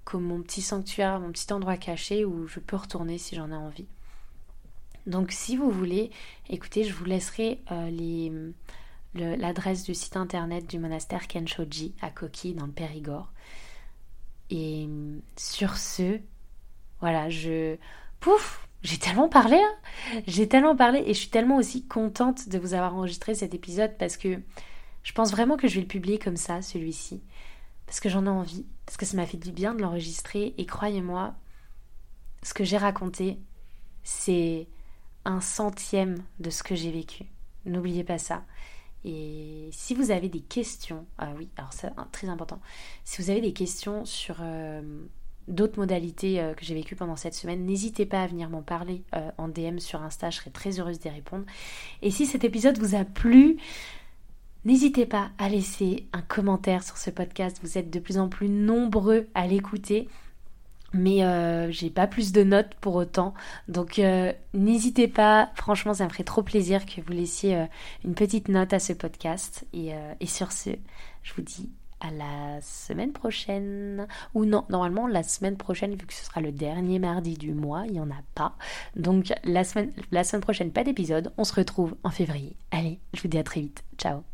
comme mon petit sanctuaire, mon petit endroit caché où je peux retourner si j'en ai envie. Donc si vous voulez, écoutez, je vous laisserai les l'adresse du site internet du monastère Kenshoji à Koki dans le Périgord. Et sur ce, voilà, je... Pouf J'ai tellement parlé, hein J'ai tellement parlé et je suis tellement aussi contente de vous avoir enregistré cet épisode parce que je pense vraiment que je vais le publier comme ça, celui-ci. Parce que j'en ai envie, parce que ça m'a fait du bien de l'enregistrer et croyez-moi, ce que j'ai raconté, c'est un centième de ce que j'ai vécu. N'oubliez pas ça. Et si vous avez des questions, ah oui, alors c'est très important, si vous avez des questions sur euh, d'autres modalités euh, que j'ai vécues pendant cette semaine, n'hésitez pas à venir m'en parler euh, en DM sur Insta, je serai très heureuse d'y répondre. Et si cet épisode vous a plu, n'hésitez pas à laisser un commentaire sur ce podcast, vous êtes de plus en plus nombreux à l'écouter mais euh, j'ai pas plus de notes pour autant. Donc euh, n'hésitez pas, franchement ça me ferait trop plaisir que vous laissiez euh, une petite note à ce podcast. Et, et, sur ce, je vous dis à la semaine prochaine. Ou non, normalement la semaine prochaine, vu que ce sera le dernier mardi du mois, il n'y en a pas. Donc la semaine, la semaine prochaine, pas d'épisode. On se retrouve en février. Allez, je vous dis à très vite. Ciao